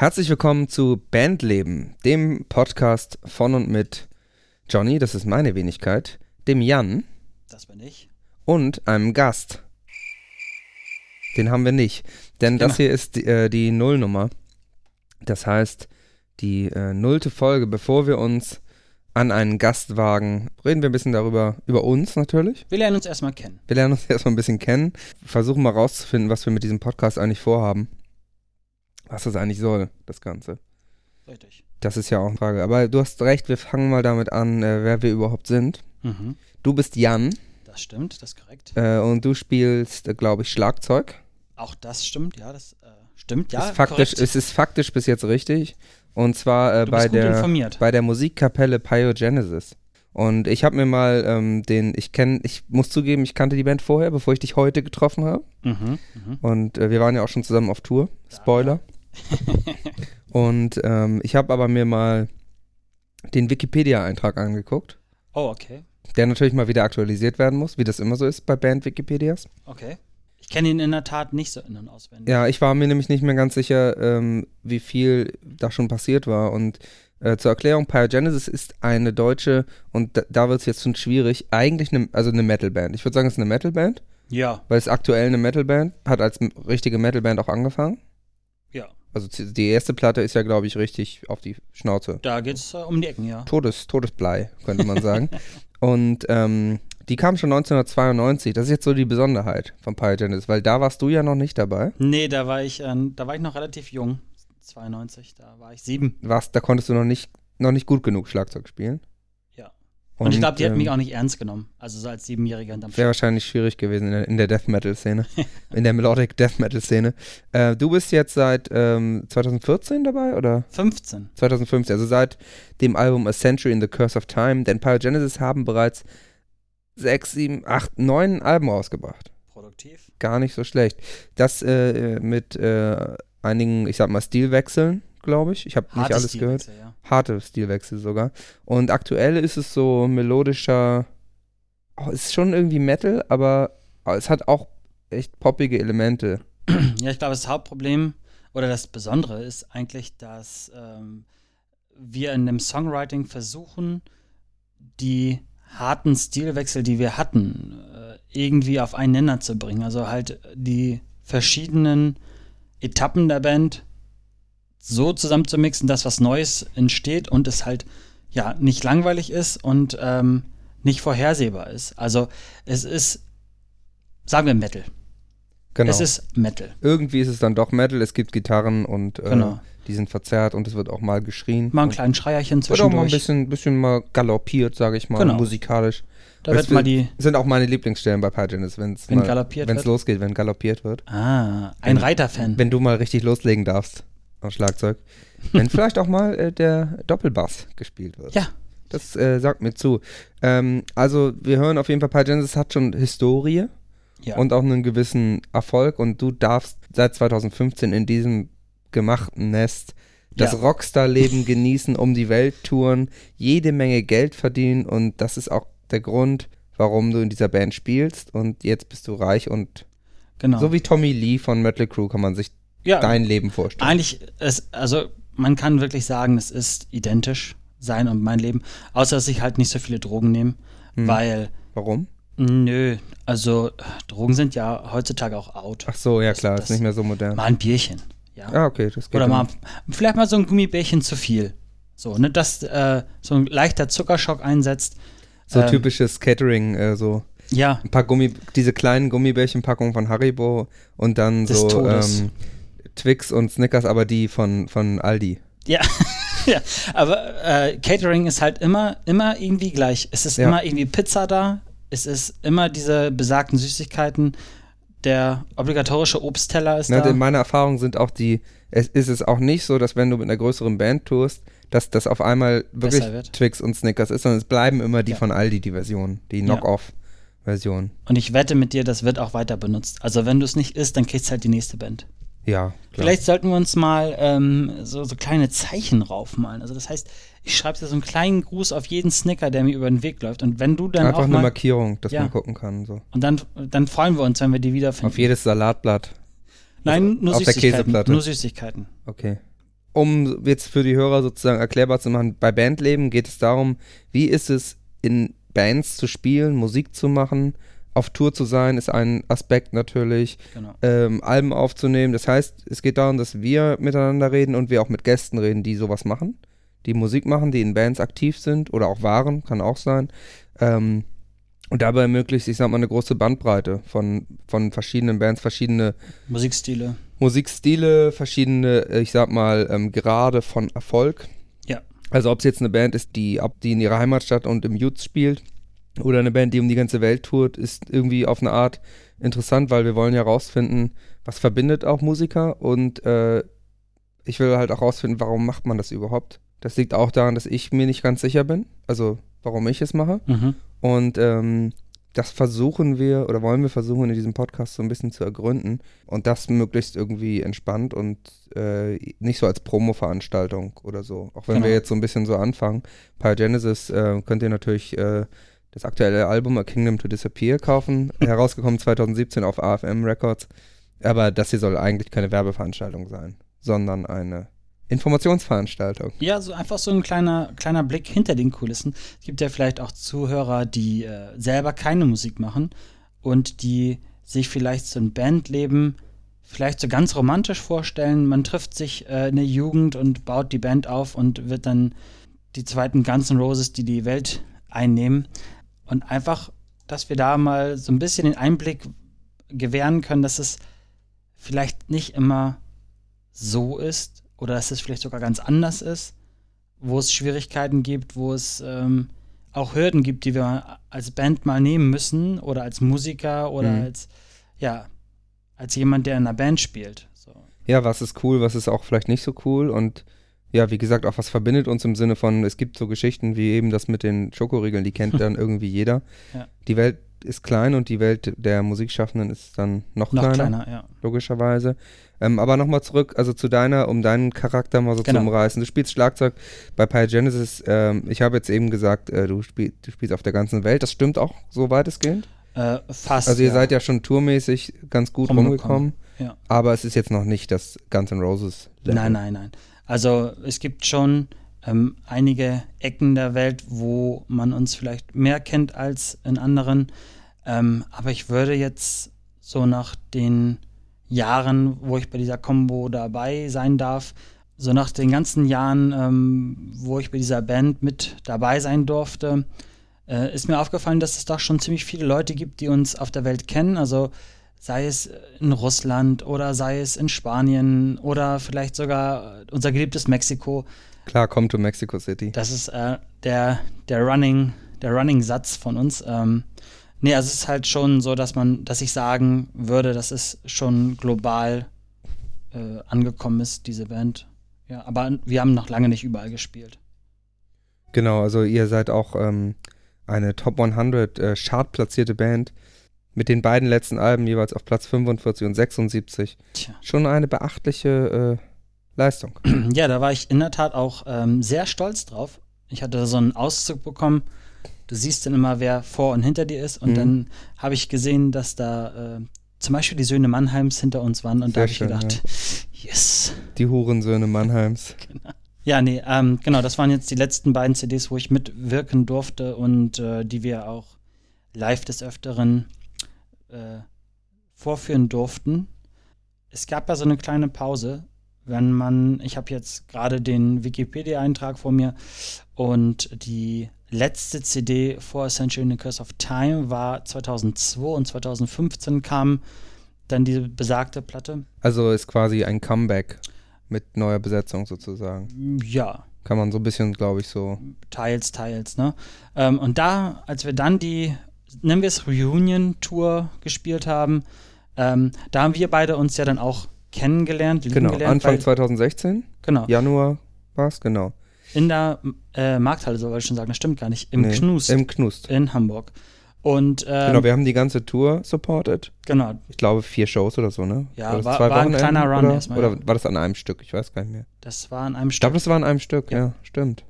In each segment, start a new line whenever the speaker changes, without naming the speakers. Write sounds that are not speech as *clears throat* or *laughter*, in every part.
Herzlich willkommen zu Bandleben, dem Podcast von und mit Johnny, das ist meine Wenigkeit, dem Jan
Das bin ich.
und einem Gast. Den haben wir nicht, denn das hier ist die, äh, die Nullnummer. Das heißt, die äh, nullte Folge, bevor wir uns an einen Gast wagen, reden wir ein bisschen darüber, über uns natürlich.
Wir lernen uns erstmal kennen.
Wir lernen uns *laughs* erstmal ein bisschen kennen, versuchen mal rauszufinden, was wir mit diesem Podcast eigentlich vorhaben. Was das eigentlich soll, das Ganze.
Richtig.
Das ist ja auch eine Frage. Aber du hast recht, wir fangen mal damit an, äh, wer wir überhaupt sind.
Mhm.
Du bist Jan
Das stimmt, das ist korrekt.
äh, und du spielst, äh, glaube ich, Schlagzeug.
Auch das stimmt, ja, das äh, stimmt, ja.
ist faktisch,
korrekt.
es ist faktisch bis jetzt richtig. Und zwar äh, bei, der,
informiert.
bei der Musikkapelle Pyogenesis. Und ich habe mir mal ähm, den, ich kenne, ich muss zugeben, ich kannte die Band vorher, bevor ich dich heute getroffen habe.
Mhm. Mhm.
Und äh, wir waren ja auch schon zusammen auf Tour. Spoiler. *laughs* Und ähm, ich habe aber mir mal den Wikipedia-Eintrag angeguckt,
Oh, okay.
der natürlich mal wieder aktualisiert werden muss, wie das immer so ist bei Band-Wikipedias.
Okay. Ich kenne ihn in der Tat nicht so in- und auswendig.
Ja, ich war mir nämlich nicht mehr ganz sicher, ähm, wie viel da schon passiert war. Und äh, zur Erklärung, Pyogenesis ist eine deutsche, und da, da wird es jetzt schon schwierig, eigentlich eine, also eine Metalband. Ich würde sagen, es ist eine Metalband,
Ja,
weil es aktuell eine Metalband, hat als richtige Metalband auch angefangen. Also die erste Platte ist ja, glaube ich, richtig auf die Schnauze.
Da geht's äh, um die Ecken, ja.
Todes, Todesblei, könnte man sagen. *laughs* und ähm, die kam schon 1992. Das ist jetzt so die Besonderheit von Pyogenesis, weil da warst du ja noch nicht dabei.
Nee, da war ich, äh, da war ich noch relativ jung. 92, da war ich sieben.
Warst, da konntest du noch nicht, noch nicht gut genug Schlagzeug spielen.
Ja. Und, ich glaube, die hätten mich
ähm,
auch nicht ernst genommen. Also so als Siebenjähriger hinterm
Wäre wahrscheinlich schwierig gewesen in der, in der Death Metal Szene, *laughs* in der Melodic Death Metal Szene. Äh, du bist jetzt seit ähm, 2014 dabei oder
15.
2015, also seit dem Album A Century in the Curse of Time. Denn Pyogenesis haben bereits sechs, sieben, acht, neun Alben rausgebracht.
Produktiv.
Gar nicht so schlecht. Das äh, mit äh, einigen, ich sag mal, Stilwechseln, glaube ich. Ich habe nicht alles gehört.
Ja.
Harte Stilwechsel sogar. Und aktuell ist es so melodischer, oh, ist schon irgendwie Metal, aber es hat auch echt poppige Elemente.
Ja, ich glaube, das Hauptproblem oder das Besondere ist eigentlich, dass ähm, wir in dem Songwriting versuchen, die harten Stilwechsel, die wir hatten, äh, irgendwie auf einen Nenner zu bringen. Also halt die verschiedenen Etappen der Band so zusammenzumixen, dass was Neues entsteht und es halt ja nicht langweilig ist und ähm, nicht vorhersehbar ist. Also es ist, sagen wir Metal.
Genau.
Es ist Metal.
Irgendwie ist es dann doch Metal, es gibt Gitarren und äh,
Genau.
die sind verzerrt und es wird auch mal geschrien.
Mal einen kleinen Schreierchen
wird auch mal ein
zwischendurch.
bisschen, bisschen mal galoppiert, sage ich mal,
Genau.
musikalisch.
Da
Das
wird mal die.
sind auch meine Lieblingsstellen bei Pyogenesis, wenn es
Wenn galoppiert
wenn's
wird?
losgeht, wenn galoppiert wird.
Ah, ein Reiterfan.
Wenn du mal richtig loslegen darfst am Schlagzeug. wenn *laughs* vielleicht auch mal äh, der Doppelbass gespielt wird.
Ja,
Das äh, sagt mir zu. Ähm, also wir hören auf jeden Fall, Pyogenesis hat schon Historie
ja.
und auch einen gewissen Erfolg und du darfst seit 2015 in diesem gemachten Nest das
Ja.
Rockstar-Leben *laughs* genießen, um die Welt touren, jede Menge Geld verdienen und das ist auch der Grund, warum du in dieser Band spielst und jetzt bist du reich und
genau.
so wie Tommy Lee von Metal Crew kann man sich
ja,
dein Leben vorstellen.
eigentlich ist, also man kann wirklich sagen, es ist identisch sein und mein Leben, außer dass ich halt nicht so viele Drogen nehme,
Hm.
weil
Warum?
nö, also Drogen sind ja heutzutage auch out.
Ach so, ja
Das-
klar,
das-
ist nicht mehr so modern.
Mal ein Bierchen, ja.
Ah, okay, das geht.
Oder mal vielleicht mal so ein Gummibärchen zu viel. So, ne, dass äh, so ein leichter Zuckerschock einsetzt.
so
ähm,
typisches Catering, äh, so
Ja,
ein paar Gummi, diese kleinen Gummibärchenpackungen von Haribo und dann
Des
so
Todes.
ähm, Twix und Snickers, aber die von, von Aldi.
Ja, *laughs* ja. aber äh, Catering ist halt immer, immer irgendwie gleich. Es ist
Ja.
immer irgendwie Pizza da, es ist immer diese besagten Süßigkeiten, der obligatorische Obstteller ist
Ne,
da.
in meiner Erfahrung sind auch die, es ist es auch nicht so, dass wenn du mit einer größeren Band tourst, dass das auf einmal wirklich. Twix und Snickers ist, sondern es bleiben immer die
Ja.
von Aldi, die Version, die
Ja.
Knock-Off-Version.
Und ich wette mit dir, das wird auch weiter benutzt. Also wenn du es nicht isst, dann kriegst du halt die nächste Band.
Ja, klar.
Vielleicht sollten wir uns mal ähm, so, so kleine Zeichen raufmalen. Also das heißt, ich schreibe dir so einen kleinen Gruß auf jeden Snicker, der mir über den Weg läuft. Und wenn du dann
Einfach
auch
eine
mal,
Markierung, dass
Ja.
man gucken kann. So.
und dann, dann freuen wir uns, wenn wir die wiederfinden.
Auf jedes Salatblatt.
Nein, nur
auf der
Süßigkeiten.
Käseplatte.
Nur Süßigkeiten.
Okay. um jetzt für die Hörer sozusagen erklärbar zu machen, bei Bandleben geht es darum, wie ist es in Bands zu spielen, Musik zu machen, auf Tour zu sein, ist ein Aspekt natürlich, genau. ähm, Alben aufzunehmen. Das heißt, es geht darum, dass wir miteinander reden und wir auch mit Gästen reden, die sowas machen, die Musik machen, die in Bands aktiv sind oder auch waren, kann auch sein. Ähm, und dabei ermöglicht, ich sag mal, eine große Bandbreite von, von verschiedenen Bands, verschiedene
Musikstile.
Musikstile, verschiedene, ich sag mal, ähm, Grade von Erfolg.
Ja.
Also ob es jetzt eine Band ist, die, die in ihrer Heimatstadt und im Youth spielt, oder eine Band, die um die ganze Welt tourt, ist irgendwie auf eine Art interessant, weil wir wollen ja rausfinden, was verbindet auch Musiker und äh, ich will halt auch rausfinden, warum macht man das überhaupt. Das liegt auch daran, dass ich mir nicht ganz sicher bin, also warum ich es mache. Mhm. Und ähm, das versuchen wir oder wollen wir versuchen in diesem Podcast so ein bisschen zu ergründen und das möglichst irgendwie entspannt und äh, nicht so als Promo-Veranstaltung oder so. Auch wenn genau. wir jetzt so ein bisschen so anfangen. Pyrogenesis äh, könnt ihr natürlich äh, das aktuelle Album A Kingdom to Disappear kaufen, *laughs* herausgekommen 2017 auf AFM Records. Aber das hier soll eigentlich keine Werbeveranstaltung sein, sondern eine Informationsveranstaltung.
Ja, so einfach so ein kleiner, kleiner Blick hinter den Kulissen. Es gibt ja vielleicht auch Zuhörer, die äh, selber keine Musik machen und die sich vielleicht so ein Bandleben vielleicht so ganz romantisch vorstellen. Man trifft sich äh, in der Jugend und baut die Band auf und wird dann die zweiten Guns N' Roses, die die Welt einnehmen. Und einfach, dass wir da mal so ein bisschen den Einblick gewähren können, dass es vielleicht nicht immer so ist, oder dass es vielleicht sogar ganz anders ist, wo es Schwierigkeiten gibt, wo es ähm, auch Hürden gibt, die wir als Band mal nehmen müssen oder als Musiker oder mhm. als, ja, als jemand, der in einer Band spielt. So.
Ja, was ist cool, was ist auch vielleicht nicht so cool und ja, wie gesagt, auch was verbindet uns im Sinne von, es gibt so Geschichten wie eben das mit den Schokoriegeln, die kennt *laughs* dann irgendwie jeder. Ja. Die Welt ist klein und die Welt der Musikschaffenden ist dann noch, noch kleiner, kleiner ja. logischerweise. Ähm, aber nochmal zurück, also zu deiner, um deinen Charakter mal so genau. zu umreißen. Du spielst Schlagzeug bei Pyrogenesis. Ähm, ich habe jetzt eben gesagt, äh, du, spiel, du, spielst auf der ganzen Welt. Das stimmt auch so weitestgehend?
Äh, fast.
Also ihr ja. seid ja schon tourmäßig ganz gut rumgekommen. Ja. Aber es ist jetzt noch nicht das Guns N' Roses.
Level. Nein, nein, nein. Also es gibt schon ähm, einige Ecken der Welt, wo man uns vielleicht mehr kennt als in anderen. Ähm, aber ich würde jetzt so nach den Jahren, wo ich bei dieser Combo dabei sein darf, so nach den ganzen Jahren, ähm, wo ich bei dieser Band mit dabei sein durfte, äh, ist mir aufgefallen, dass es doch schon ziemlich viele Leute gibt, die uns auf der Welt kennen. Also sei es in Russland oder sei es in Spanien oder vielleicht sogar unser geliebtes Mexiko.
Klar, come to Mexico City.
Das ist äh, der, der Running, der Running-Satz von uns. Ähm, Nee, also es ist halt schon so, dass man, dass ich sagen würde, dass es schon global äh, angekommen ist, diese Band. Ja, aber wir haben noch lange nicht überall gespielt.
Genau, also ihr seid auch ähm, eine Top 100 äh, Chart-platzierte Band mit den beiden letzten Alben jeweils auf Platz 45 und 76. Tja. Schon eine beachtliche äh, Leistung. *clears throat*
Ja, da war ich in der Tat auch ähm, sehr stolz drauf. Ich hatte so einen Auszug bekommen du siehst dann immer, wer vor und hinter dir ist. Und mhm. dann habe ich gesehen, dass da äh, zum Beispiel die Söhne Mannheims hinter uns waren. Und Sehr da habe ich gedacht, ja. yes.
Die Hurensöhne Mannheims. *laughs*
Genau. Ja, nee, ähm, genau, das waren jetzt die letzten beiden CDs, wo ich mitwirken durfte und äh, die wir auch live des Öfteren äh, vorführen durften. Es gab ja so eine kleine Pause, wenn man, ich habe jetzt gerade den Wikipedia-Eintrag vor mir und die letzte CD vor Essential in the Curse of Time war 2002 und 2015 kam dann diese besagte Platte.
Also ist quasi ein Comeback mit neuer Besetzung sozusagen.
Ja.
Kann man so ein bisschen, glaube ich, so.
Teils, teils, ne? Ähm, und da, als wir dann die, nennen wir es Reunion-Tour gespielt haben, ähm, da haben wir beide uns ja dann auch kennengelernt.
Genau,
gelernt,
Anfang weil, 2016.
Genau.
Januar war es, genau.
In der äh, Markthalle, so wollte ich schon sagen, das stimmt gar nicht. Im nee, Knust.
Im Knust.
In Hamburg. Und, ähm,
genau, wir haben die ganze Tour supported.
Genau.
Ich glaube, vier Shows oder so, ne?
Ja, war, war, war ein kleiner Run
oder,
erstmal.
Oder war das an einem Stück? Ich weiß gar nicht mehr.
Das war an einem Stück.
Ich glaube, das war an einem Stück, ja, ja stimmt.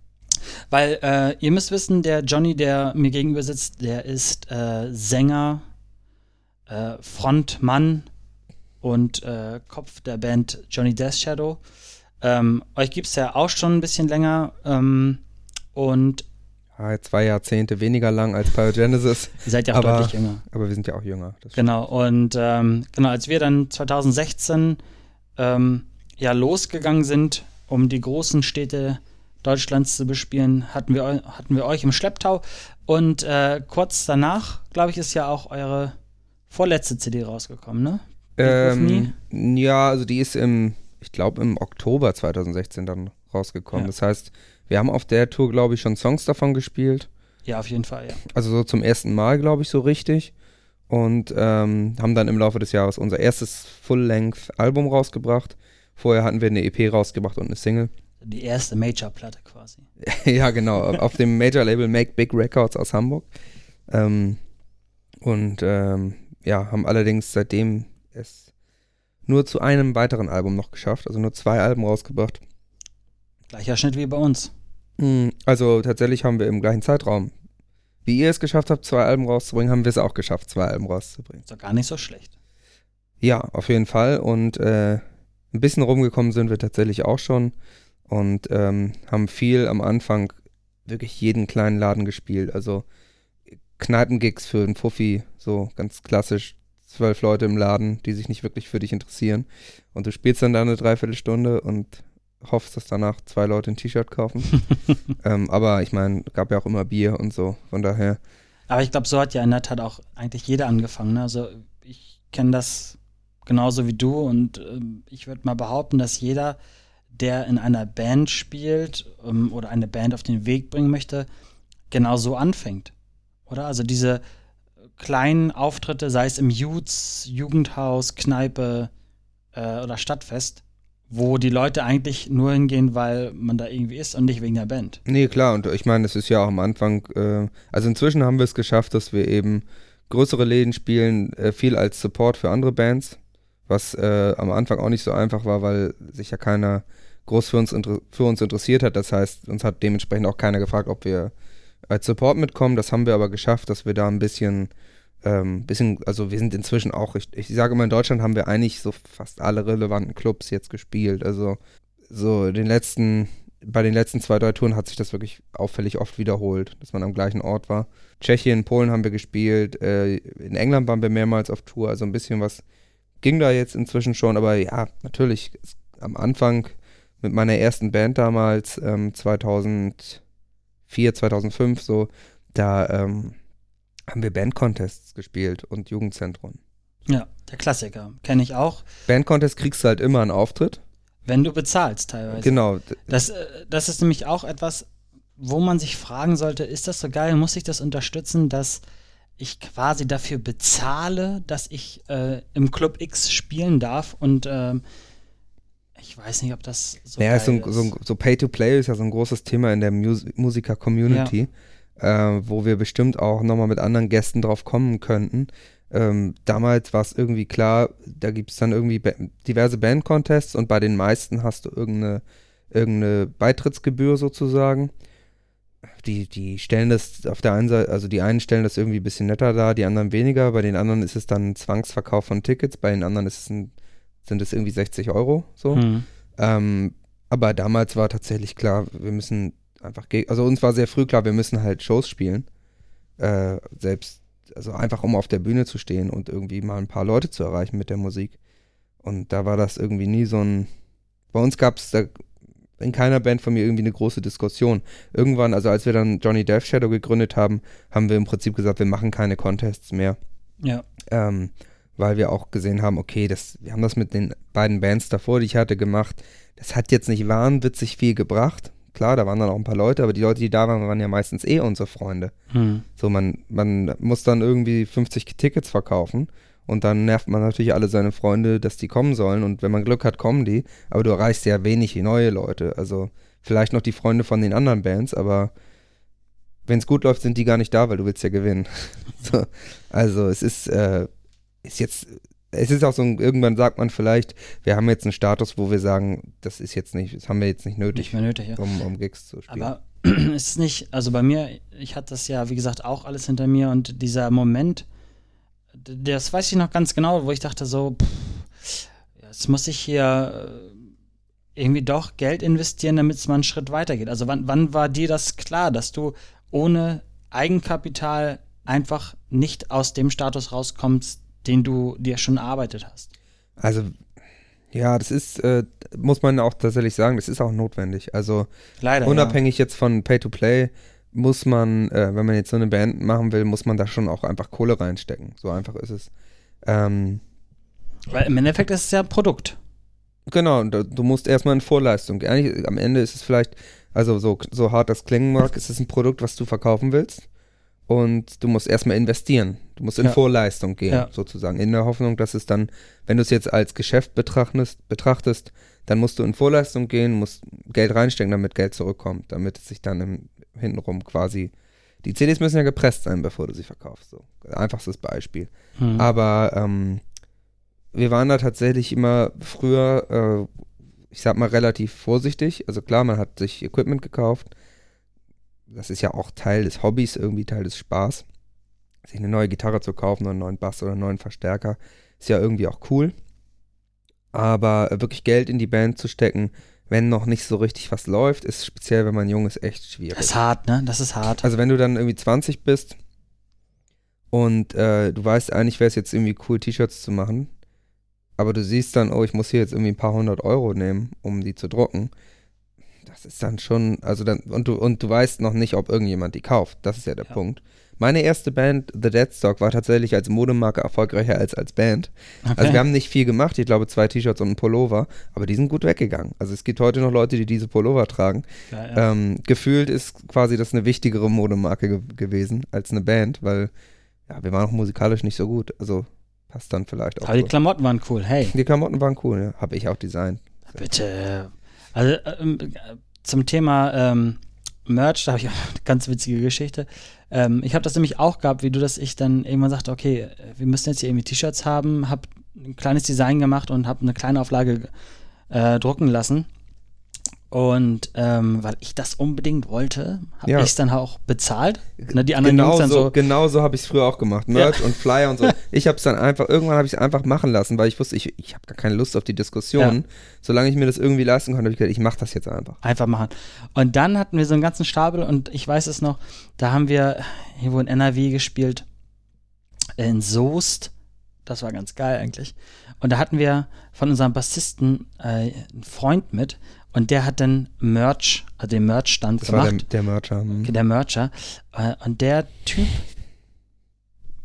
Weil äh, ihr müsst wissen, der Johnny, der mir gegenüber sitzt, der ist äh, Sänger, äh, Frontmann und äh, Kopf der Band Johnny Death Shadow. Ähm, euch gibt es ja auch schon ein bisschen länger ähm, und
zwei Jahrzehnte weniger lang als Pyogenesis.
Ihr *laughs* seid ja auch
aber,
deutlich jünger.
Aber wir sind ja auch jünger.
genau, und ähm, genau, als wir dann 2016 ähm, ja losgegangen sind, um die großen Städte Deutschlands zu bespielen, hatten wir, hatten wir euch im Schlepptau. Und äh, kurz danach, glaube ich, ist ja auch eure vorletzte CD rausgekommen, ne?
Ähm, ja, also die ist im, ich glaube, im Oktober 2016 dann rausgekommen. Ja. Das heißt, wir haben auf der Tour, glaube ich, schon Songs davon gespielt.
Ja, auf jeden Fall, ja.
Also so zum ersten Mal, glaube ich, so richtig. Und ähm, haben dann im Laufe des Jahres unser erstes Full-Length-Album rausgebracht. Vorher hatten wir eine EP rausgebracht und eine Single.
Die erste Major-Platte quasi. *laughs*
ja, genau. auf dem Major-Label Make Big Records aus Hamburg. Ähm, und ähm, ja, haben allerdings seitdem es nur zu einem weiteren Album noch geschafft, also nur zwei Alben rausgebracht.
Gleicher Schnitt wie bei uns.
Hm, also tatsächlich haben wir im gleichen Zeitraum, wie ihr es geschafft habt, zwei Alben rauszubringen, haben wir es auch geschafft, zwei Alben rauszubringen.
Ist doch gar nicht so schlecht.
Ja, auf jeden Fall. Und äh, ein bisschen rumgekommen sind wir tatsächlich auch schon und ähm, haben viel am Anfang wirklich jeden kleinen Laden gespielt. Also Kneipengigs für einen Fuffi, so ganz klassisch. Zwölf Leute im Laden, die sich nicht wirklich für dich interessieren. Und du spielst dann da eine Dreiviertelstunde und hoffst, dass danach zwei Leute ein T-Shirt kaufen. *laughs* ähm, aber ich meine, gab ja auch immer Bier und so, von daher.
Aber ich glaube, so hat ja in der Tat auch eigentlich jeder angefangen. Ne? Also ich kenne das genauso wie du und äh, ich würde mal behaupten, dass jeder, der in einer Band spielt ähm, oder eine Band auf den Weg bringen möchte, genau so anfängt oder? Also diese kleinen Auftritte, sei es im Jutes, Jugendhaus, Kneipe äh, oder Stadtfest, wo die Leute eigentlich nur hingehen, weil man da irgendwie ist und nicht wegen der Band.
Nee, klar, und ich meine, es ist ja auch am Anfang, äh, also inzwischen haben wir es geschafft, dass wir eben größere Läden spielen, äh, viel als Support für andere Bands, was äh, am Anfang auch nicht so einfach war, weil sich ja keiner groß für uns, für uns interessiert hat. Das heißt, uns hat dementsprechend auch keiner gefragt, ob wir als Support mitkommen. Das haben wir aber geschafft, dass wir da ein bisschen, ähm, bisschen, also wir sind inzwischen auch, ich, ich sage mal, in Deutschland haben wir eigentlich so fast alle relevanten Clubs jetzt gespielt. Also so den letzten, bei den letzten zwei, drei Touren hat sich das wirklich auffällig oft wiederholt, dass man am gleichen Ort war. Tschechien, Polen haben wir gespielt, äh, in England waren wir mehrmals auf Tour, also ein bisschen was ging da jetzt inzwischen schon, aber ja, natürlich, am Anfang mit meiner ersten Band damals, ähm, 2000 2004, 2005 so, da ähm, haben wir Bandcontests gespielt und Jugendzentren.
Ja, der Klassiker. Kenne ich auch.
Bandcontest kriegst du halt immer einen Auftritt.
Wenn du bezahlst teilweise.
Genau.
Das, äh, das ist nämlich auch etwas, wo man sich fragen sollte, ist das so geil, muss ich das unterstützen, dass ich quasi dafür bezahle, dass ich äh, im Club X spielen darf und ähm, ich weiß nicht, ob das so
naja,
ist.
So, so, so Pay-to-Play ist ja so ein großes Thema in der Mus Musiker-Community, ja. äh, wo wir bestimmt auch nochmal mit anderen Gästen drauf kommen könnten. Ähm, damals war es irgendwie klar, da gibt es dann irgendwie ba diverse Band-Contests und bei den meisten hast du irgendeine, irgendeine Beitrittsgebühr sozusagen. Die, die stellen das auf der einen Seite, also die einen stellen das irgendwie ein bisschen netter dar, die anderen weniger. Bei den anderen ist es dann ein Zwangsverkauf von Tickets, bei den anderen ist es ein sind es irgendwie 60 Euro so. Mhm. Ähm, aber damals war tatsächlich klar, wir müssen einfach, also uns war sehr früh klar, wir müssen halt Shows spielen. Äh, selbst, also einfach um auf der Bühne zu stehen und irgendwie mal ein paar Leute zu erreichen mit der Musik. Und da war das irgendwie nie so ein. Bei uns gab es in keiner Band von mir irgendwie eine große Diskussion. Irgendwann, also als wir dann Johnny Death Shadow gegründet haben, haben wir im Prinzip gesagt, wir machen keine Contests mehr.
Ja.
Ähm, weil wir auch gesehen haben, okay, das, wir haben das mit den beiden Bands davor, die ich hatte, gemacht. Das hat jetzt nicht wahnwitzig viel gebracht. Klar, da waren dann auch ein paar Leute, aber die Leute, die da waren, waren ja meistens eh unsere Freunde. Hm. So, man, man muss dann irgendwie 50 Tickets verkaufen und dann nervt man natürlich alle seine Freunde, dass die kommen sollen und wenn man Glück hat, kommen die, aber du erreichst ja wenig neue Leute. Also vielleicht noch die Freunde von den anderen Bands, aber wenn es gut läuft, sind die gar nicht da, weil du willst ja gewinnen. *laughs* so, also es ist, äh, ist jetzt, es ist auch so, irgendwann sagt man vielleicht, wir haben jetzt einen Status, wo wir sagen, das ist jetzt nicht, das haben wir jetzt nicht nötig,
nicht mehr nötig ja.
um, um Gigs zu spielen.
Aber *clears throat* ist es nicht, also bei mir, ich hatte das ja, wie gesagt, auch alles hinter mir und dieser Moment, das weiß ich noch ganz genau, wo ich dachte so, pff, jetzt muss ich hier irgendwie doch Geld investieren, damit es mal einen Schritt weitergeht. Also wann, wann war dir das klar, dass du ohne Eigenkapital einfach nicht aus dem Status rauskommst, den du dir schon erarbeitet hast?
Also ja, das ist, äh, muss man auch tatsächlich sagen, das ist auch notwendig. Also
Leider.
unabhängig jetzt von Pay-to-Play muss man, äh, wenn man jetzt so eine Band machen will, muss man da schon auch einfach Kohle reinstecken. So einfach ist es. Ähm,
Ja. Weil im Endeffekt ist es ja ein Produkt.
Genau, du du musst erstmal in Vorleistung. gehen. Eigentlich, am Ende ist es vielleicht, also so, so hart das klingen mag, ist es ein Produkt, was du verkaufen willst. Und du musst erstmal investieren. Du musst in
Ja.
Vorleistung gehen,
Ja.
sozusagen. In der Hoffnung, dass es dann, wenn du es jetzt als Geschäft betrachtest, betrachtest, dann musst du in Vorleistung gehen, musst Geld reinstecken, damit Geld zurückkommt, damit es sich dann im, hintenrum quasi. Die CDs müssen ja gepresst sein, bevor du sie verkaufst. So. Einfachstes Beispiel.
Hm.
Aber ähm, wir waren da tatsächlich immer früher, äh, ich sag mal, relativ vorsichtig. Also klar, man hat sich Equipment gekauft. Das ist ja auch Teil des Hobbys, irgendwie Teil des Spaß. Sich eine neue Gitarre zu kaufen oder einen neuen Bass oder einen neuen Verstärker, ist ja irgendwie auch cool. Aber äh, wirklich Geld in die Band zu stecken, wenn noch nicht so richtig was läuft, ist speziell, wenn man jung ist, echt schwierig.
das ist hart, ne? Das ist hart.
Also wenn du dann irgendwie 20 bist und äh, du weißt eigentlich, wäre es jetzt irgendwie cool, T-Shirts zu machen, aber du siehst dann, oh, ich muss hier jetzt irgendwie ein paar hundert Euro nehmen, um die zu drucken. Das ist dann schon, also dann, und du, und du weißt noch nicht, ob irgendjemand die kauft. Das ist ja der
Ja.
Punkt. Meine erste Band, The Deadstock, war tatsächlich als Modemarke erfolgreicher als als Band.
okay.
Also wir haben nicht viel gemacht, ich glaube zwei T-Shirts und ein Pullover, aber die sind gut weggegangen. Also es gibt heute noch Leute, die diese Pullover tragen.
ja, ja.
Ähm, gefühlt ist quasi das eine wichtigere Modemarke ge gewesen als eine Band, weil ja, wir waren auch musikalisch nicht so gut. Also passt dann vielleicht auch.
Aber die
so.
Klamotten waren cool. Hey,
Die Klamotten waren cool, ja. Habe ich auch designt.
bitte. Also ähm, äh, zum Thema ähm, Merch, da habe ich auch eine ganz witzige Geschichte. Ähm, ich habe das nämlich auch gehabt, wie du das ich dann irgendwann sagte, okay, wir müssen jetzt hier irgendwie T-Shirts haben, habe ein kleines Design gemacht und habe eine kleine Auflage äh, drucken lassen. Und ähm, weil ich das unbedingt wollte, habe
Ja.
ich es dann auch bezahlt. Ne, die anderen
Genau
Jungs dann
so,
so,
genau so habe ich es früher auch gemacht. Merch und Flyer und so. *laughs* Ich habe es dann einfach, irgendwann habe ich es einfach machen lassen, weil ich wusste, ich, ich habe gar keine Lust auf die Diskussion. Solange ich mir das irgendwie leisten konnte, habe ich gedacht, ich mache das jetzt einfach.
Einfach machen. Und dann hatten wir so einen ganzen Stapel und ich weiß es noch, da haben wir irgendwo in NRW gespielt, in Soest. Das war ganz geil eigentlich. Und da hatten wir von unserem Bassisten äh, einen Freund mit und der hat dann Merch, also den Merch-Stand
Das war der,
gemacht.
der Mercher. hm.
Der Mercher. Äh, und der Typ,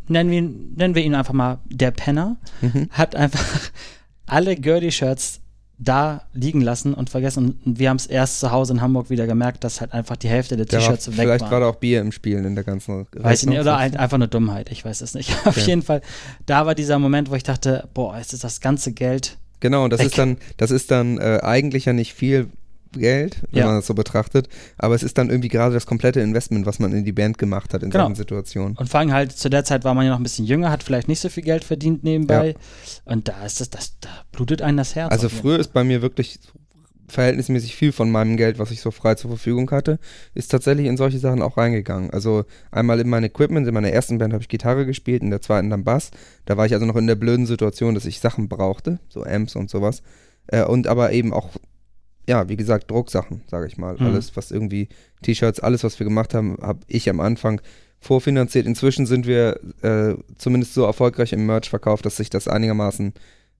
nennen wir, ihn, nennen wir ihn einfach mal der Penner,
Mhm.
hat einfach *laughs* alle Gertie-Shirts da liegen lassen und vergessen. Und wir haben es erst zu Hause in Hamburg wieder gemerkt, dass halt einfach die Hälfte der
war,
T-Shirts weg
vielleicht
waren.
war da auch Bier im Spielen in der ganzen
Weiß ich nicht, oder
Rechnung.
halt einfach eine Dummheit, ich weiß es nicht. *laughs* Auf
Okay.
jeden Fall, da war dieser Moment, wo ich dachte, boah, jetzt ist das ganze Geld.
Genau, und das
Weg.
ist dann, das ist dann äh, eigentlich ja nicht viel Geld, wenn
Ja.
man das so betrachtet, aber es ist dann irgendwie gerade das komplette Investment, was man in die Band gemacht hat in
Genau.
solchen Situationen.
Und vor allem halt, zu der Zeit war man ja noch ein bisschen jünger, hat vielleicht nicht so viel Geld verdient nebenbei. Und da ist das, das, da blutet einem das Herz.
Also früher ist bei mir wirklich verhältnismäßig viel von meinem Geld, was ich so frei zur Verfügung hatte, ist tatsächlich in solche Sachen auch reingegangen. Also einmal in mein Equipment, in meiner ersten Band habe ich Gitarre gespielt, in der zweiten dann Bass. Da war ich also noch in der blöden Situation, dass ich Sachen brauchte, so Amps und sowas. Äh, und aber eben auch, ja, wie gesagt, Drucksachen, sage ich mal.
Mhm.
Alles, was irgendwie, T-Shirts, alles, was wir gemacht haben, habe ich am Anfang vorfinanziert. Inzwischen sind wir äh, zumindest so erfolgreich im Merch-Verkauf, dass sich das einigermaßen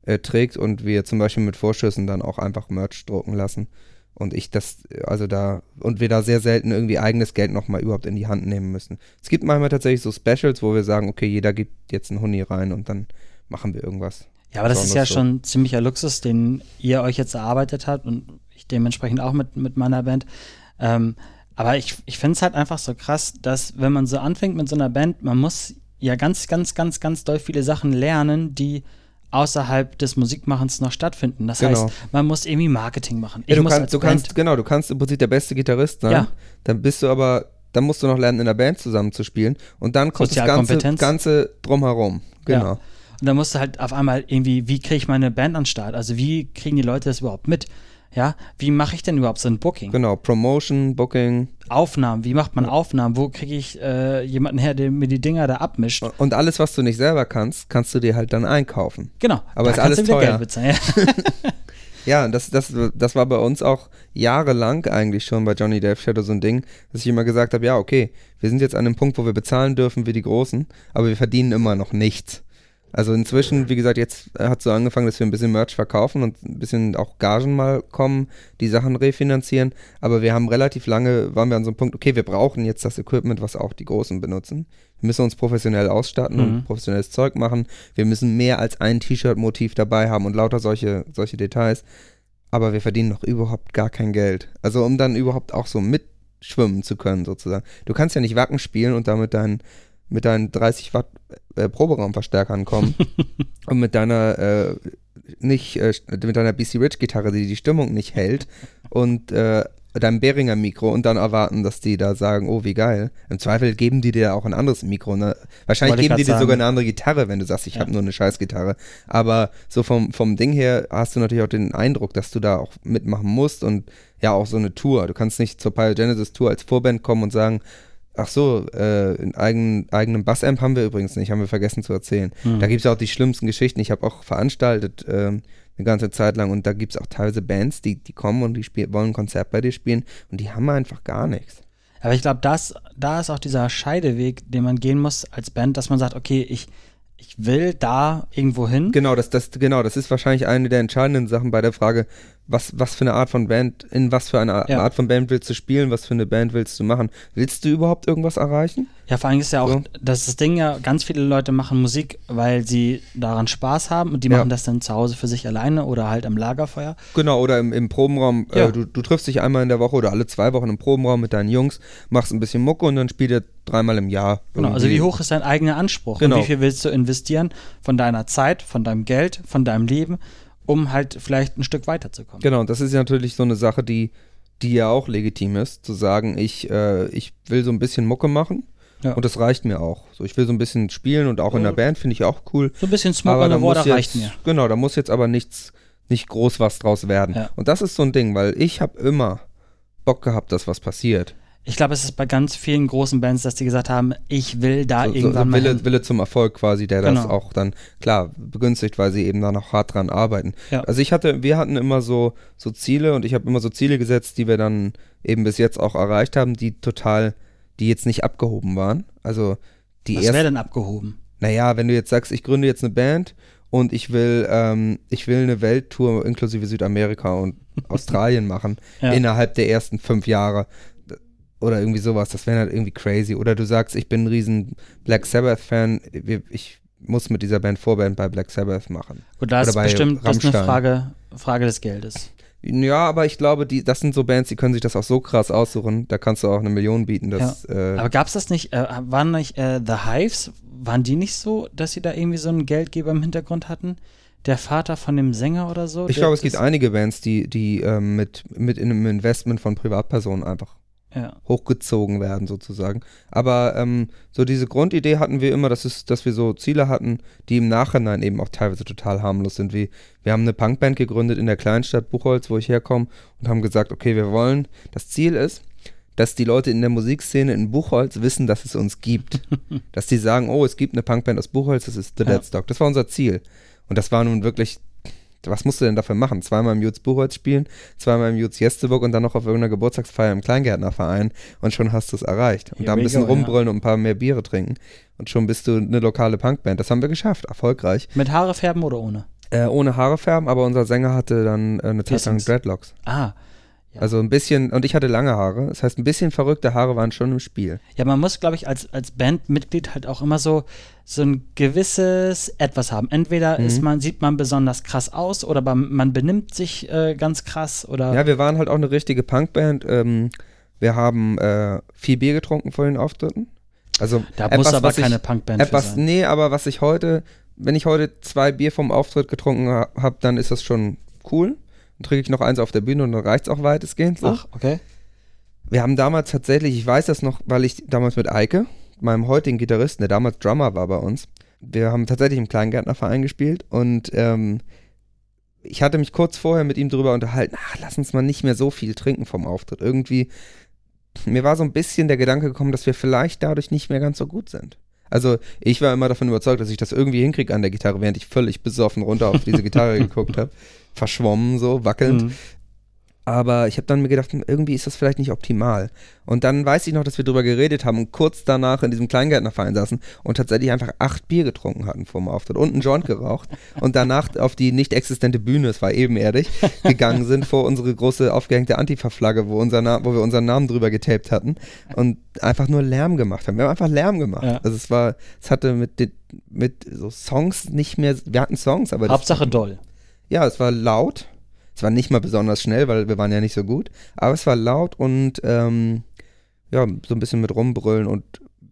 äh, trägt und wir zum Beispiel mit Vorschüssen dann auch einfach Merch drucken lassen. Und ich das, also da, und wir da sehr selten irgendwie eigenes Geld nochmal überhaupt in die Hand nehmen müssen. Es gibt manchmal tatsächlich so Specials, wo wir sagen, okay, jeder gibt jetzt einen Huni rein und dann machen wir irgendwas.
Ja, aber das ist ja
so.
schon ziemlicher Luxus, den ihr euch jetzt erarbeitet habt und ich dementsprechend auch mit, mit meiner Band. Ähm, aber ich, ich finde es halt einfach so krass, dass wenn man so anfängt mit so einer Band, man muss ja ganz, ganz, ganz, ganz doll viele Sachen lernen, die außerhalb des Musikmachens noch stattfinden. Das
Genau.
heißt, man muss irgendwie Marketing machen.
Ja, du kannst, du kannst, genau, du kannst im Prinzip der beste Gitarrist sein.
Ja.
Dann bist du aber, dann musst du noch lernen, in der Band zusammenzuspielen. Und dann kommt das ganze, ganze drumherum. Genau.
Ja. Und dann musst du halt auf einmal irgendwie, wie kriege ich meine Band an den Start? Also wie kriegen die Leute das überhaupt mit? Ja, wie mache ich denn überhaupt so ein Booking?
Genau. Promotion, Booking
Aufnahmen, wie macht man Aufnahmen? Wo kriege ich äh, jemanden her, der mir die Dinger da abmischt?
und alles, was du nicht selber kannst, kannst du dir halt dann einkaufen.
Genau.
Aber
da
ist alles teuer.
Geld bezahlen. Ja. *laughs*
Ja, das, das, das war bei uns auch jahrelang eigentlich schon bei Johnny Depp Shadow so ein Ding, dass ich immer gesagt habe, ja, okay, wir sind jetzt an einem Punkt, wo wir bezahlen dürfen wie die Großen, aber wir verdienen immer noch nichts. Also inzwischen, wie gesagt, jetzt hat so angefangen, dass wir ein bisschen Merch verkaufen und ein bisschen auch Gagen mal kommen, die Sachen refinanzieren. Aber wir haben relativ lange, waren wir an so einem Punkt, okay, wir brauchen jetzt das Equipment, was auch die Großen benutzen. Wir müssen uns professionell ausstatten
Mhm.
und professionelles Zeug machen. Wir müssen mehr als ein T-Shirt-Motiv dabei haben und lauter solche, solche Details. Aber wir verdienen noch überhaupt gar kein Geld. Also um dann überhaupt auch so mitschwimmen zu können, sozusagen. Du kannst ja nicht Wacken spielen und damit dein mit deinen 30 Watt äh, Proberaumverstärkern kommen *laughs* und mit deiner äh, nicht äh, mit deiner BC Rich Gitarre, die die Stimmung nicht hält und äh, deinem Behringer Mikro und dann erwarten, dass die da sagen, oh wie geil. Im Zweifel geben die dir auch ein anderes Mikro. Ne? Wahrscheinlich geben die dir
sagen.
sogar eine andere Gitarre, wenn du sagst, ich
Ja.
habe nur eine Scheißgitarre. Aber so vom, vom Ding her hast du natürlich auch den Eindruck, dass du da auch mitmachen musst und ja auch so eine Tour. Du kannst nicht zur Pyrogenesis Tour als Vorband kommen und sagen, ach so, äh, einen eigenen, eigenen Bassamp haben wir übrigens nicht, haben wir vergessen zu erzählen.
Hm.
Da gibt es auch die schlimmsten Geschichten. Ich habe auch veranstaltet ähm, eine ganze Zeit lang und da gibt es auch teilweise Bands, die, die kommen und die spiel, wollen ein Konzert bei dir spielen und die haben einfach gar nichts.
Aber ich glaube, das, da ist auch dieser Scheideweg, den man gehen muss als Band, dass man sagt, okay, ich, ich will da irgendwo hin.
Genau, das, das, genau, das ist wahrscheinlich eine der entscheidenden Sachen bei der Frage, was, was für eine Art von Band, in was für eine Art,
Ja.
Art von Band willst du spielen, was für eine Band willst du machen? Willst du überhaupt irgendwas erreichen?
Ja, vor allem ist ja auch,
So.
das ist das Ding ja, ganz viele Leute machen Musik, weil sie daran Spaß haben und die
Ja.
machen das dann zu Hause für sich alleine oder halt am Lagerfeuer.
Genau, oder im, im Probenraum,
Ja.
äh, du, du triffst dich einmal in der Woche oder alle zwei Wochen im Probenraum mit deinen Jungs, machst ein bisschen Mucke und dann spielt ihr dreimal im Jahr.
Genau, also wie hoch ist dein eigener Anspruch
Genau.
und wie viel willst du investieren von deiner Zeit, von deinem Geld, von deinem Leben, um halt vielleicht ein Stück weiterzukommen.
Genau, und das ist ja natürlich so eine Sache, die, die ja auch legitim ist, zu sagen, ich, äh, ich will so ein bisschen Mucke machen
Ja.
und das reicht mir auch. So, ich will so ein bisschen spielen und auch in der Band finde ich auch cool.
So ein bisschen Smoke
aber
on
da
the Water reicht mir.
Genau, da muss jetzt aber nichts, nicht groß was draus werden.
Ja.
Und das ist so ein Ding, weil ich habe immer Bock gehabt, dass was passiert.
Ich glaube, es ist bei ganz vielen großen Bands, dass die gesagt haben, ich will da
So,
irgendwann
so
mal
Wille,
hin.
Wille zum Erfolg quasi, der das
Genau.
auch dann, klar, begünstigt, weil sie eben da noch hart dran arbeiten.
Ja.
Also ich hatte, wir hatten immer so, so Ziele und ich habe immer so Ziele gesetzt, die wir dann eben bis jetzt auch erreicht haben, die total, die jetzt nicht abgehoben waren. Also die
Was wäre denn abgehoben?
naja, wenn du jetzt sagst, ich gründe jetzt eine Band und ich will, ähm, ich will eine Welttour inklusive Südamerika und *laughs* Australien machen
Ja.
innerhalb der ersten fünf Jahre oder irgendwie sowas, das wäre halt irgendwie crazy. Oder du sagst, ich bin ein riesen Black Sabbath-Fan, ich muss mit dieser Band Vorband bei Black Sabbath machen.
Gut, da ist bestimmt das ist eine. Frage, Frage des Geldes.
Ja, aber ich glaube, die, das sind so Bands, die können sich das auch so krass aussuchen, da kannst du auch eine Million bieten. Das, äh,
Aber gab es das nicht, äh, waren nicht äh, The Hives, waren die nicht so, dass sie da irgendwie so einen Geldgeber im Hintergrund hatten? Der Vater von dem Sänger oder so?
ich glaube, es gibt einige Bands, die, die ähm, mit, mit in einem Investment von Privatpersonen einfach
Ja.
hochgezogen werden sozusagen. Aber ähm, so diese Grundidee hatten wir immer, dass, es, dass wir so Ziele hatten, die im Nachhinein eben auch teilweise total harmlos sind. Wie wir haben eine Punkband gegründet in der Kleinstadt Buchholz, wo ich herkomme, und haben gesagt, okay, wir wollen, das Ziel ist, dass die Leute in der Musikszene in Buchholz wissen, dass es uns gibt. *laughs* dass die sagen, oh, es gibt eine Punkband aus Buchholz, das ist The
Ja.
Deadstock. Das war unser Ziel. Und das war nun wirklich was musst du denn dafür machen? Zweimal im Jutz Buchholz spielen, zweimal im Jutz Jesteburg und dann noch auf irgendeiner Geburtstagsfeier im Kleingärtnerverein und schon hast du es erreicht. Und da ein bisschen
go,
rumbrüllen und ein paar mehr Biere trinken und schon bist du eine lokale Punkband. Das haben wir geschafft, erfolgreich.
Mit Haare färben oder ohne?
Äh, ohne Haare färben, aber unser Sänger hatte dann äh, eine Zeit lang. Dreadlocks.
Ah. Ja.
Also ein bisschen, und ich hatte lange Haare. Das heißt, ein bisschen verrückte Haare waren schon im Spiel.
Ja, man muss, glaube ich, als, als Bandmitglied halt auch immer so, so ein gewisses Etwas haben. Entweder
Mhm.
ist man, sieht man besonders krass aus oder man, benimmt sich äh, ganz krass oder.
Ja, wir waren halt auch eine richtige Punkband. Ähm, wir haben äh, viel Bier getrunken vor den Auftritten. Also
da
etwas,
muss aber
was ich-
keine Punkband
Etwas,
sein.
nee, aber was ich heute, wenn ich heute zwei Bier vom Auftritt getrunken ha habe, dann ist das schon cool. Dann trinke ich noch eins auf der Bühne und dann reicht es auch weitestgehend. So.
Ach, okay.
Wir haben damals tatsächlich, ich weiß das noch, weil ich damals mit Eike, meinem heutigen Gitarristen, der damals Drummer war bei uns, wir haben tatsächlich im Kleingärtnerverein gespielt und ähm, ich hatte mich kurz vorher mit ihm drüber unterhalten, ach, lass uns mal nicht mehr so viel trinken vom Auftritt. Irgendwie, mir war so ein bisschen der Gedanke gekommen, dass wir vielleicht dadurch nicht mehr ganz so gut sind. Also ich war immer davon überzeugt, dass ich das irgendwie hinkriege an der Gitarre, während ich völlig besoffen runter auf diese Gitarre *laughs* geguckt habe. Verschwommen, so wackelnd.
Mhm.
Aber ich habe dann mir gedacht, irgendwie ist das vielleicht nicht optimal. Und dann weiß ich noch, dass wir drüber geredet haben und kurz danach in diesem Kleingärtnerverein saßen und tatsächlich einfach acht Bier getrunken hatten vor dem Auftritt und einen Joint geraucht *laughs* und danach auf die nicht existente Bühne, es war ebenerdig, gegangen sind vor unsere große aufgehängte Antifa-Flagge, wo, unser Na- wo wir unseren Namen drüber getaped hatten und einfach nur Lärm gemacht haben. Wir haben einfach Lärm gemacht.
Ja.
Also es war, es hatte mit, den, mit so Songs nicht mehr, wir hatten Songs, aber das,
Hauptsache doll.
Ja, es war laut. Es war nicht mal besonders schnell, weil wir waren ja nicht so gut. Aber es war laut und ähm, ja, so ein bisschen mit rumbrüllen und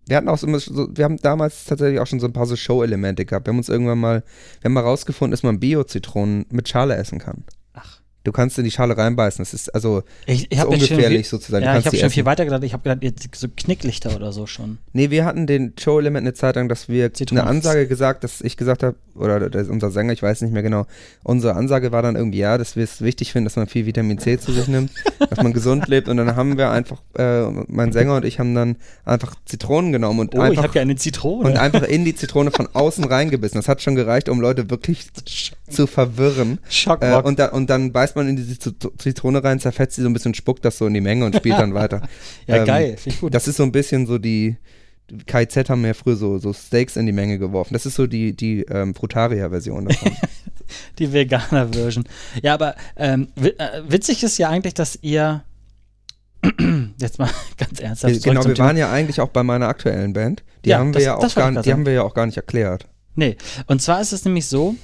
wir hatten auch so, wir haben damals tatsächlich auch schon so ein paar so Show-Elemente gehabt. Wir haben uns irgendwann mal, wir haben mal rausgefunden, dass man Bio-Zitronen mit Schale essen kann. Du kannst in die Schale reinbeißen. Das ist also
Ich, ich
ist ungefährlich sozusagen. Du
Ja, ich habe schon
essen.
viel weiter gedacht. Ich habe gedacht, jetzt so Knicklichter oder so schon.
Nee, wir hatten den Show-Element eine Zeit lang, dass wir
Zitronen.
eine Ansage gesagt, dass ich gesagt habe, oder unser Sänger, ich weiß nicht mehr genau, unsere Ansage war dann irgendwie, ja, dass wir es wichtig finden, dass man viel Vitamin C zu sich nimmt, *laughs* dass man gesund lebt und dann haben wir einfach, äh, mein Sänger und ich haben dann einfach Zitronen genommen und
Oh, ich
einfach
habe ja eine Zitrone.
und einfach in die Zitrone von außen reingebissen. Das hat schon gereicht, um Leute wirklich zu verwirren. Äh,
Schockbock.
und, da, und dann beißt man in diese Zit- Zitrone rein, zerfetzt sie so ein bisschen, spuckt das so in die Menge und spielt *laughs* dann weiter.
ja,
ähm,
geil. Finde ich gut.
Das ist so ein bisschen so die. KZ haben ja früher so, so Steaks in die Menge geworfen. Das ist so die, die ähm, Frutaria-Version davon. *laughs*
Die Veganer-Version. Ja, aber ähm, äh, witzig ist ja eigentlich, dass ihr *clears throat* jetzt mal *laughs* ganz ernsthaft
genau, wir
Thema-
waren ja eigentlich auch bei meiner aktuellen Band. Die,
Ja,
haben, wir
das-
ja auch gar, die haben wir ja auch gar nicht erklärt.
Nee, und zwar ist es nämlich so,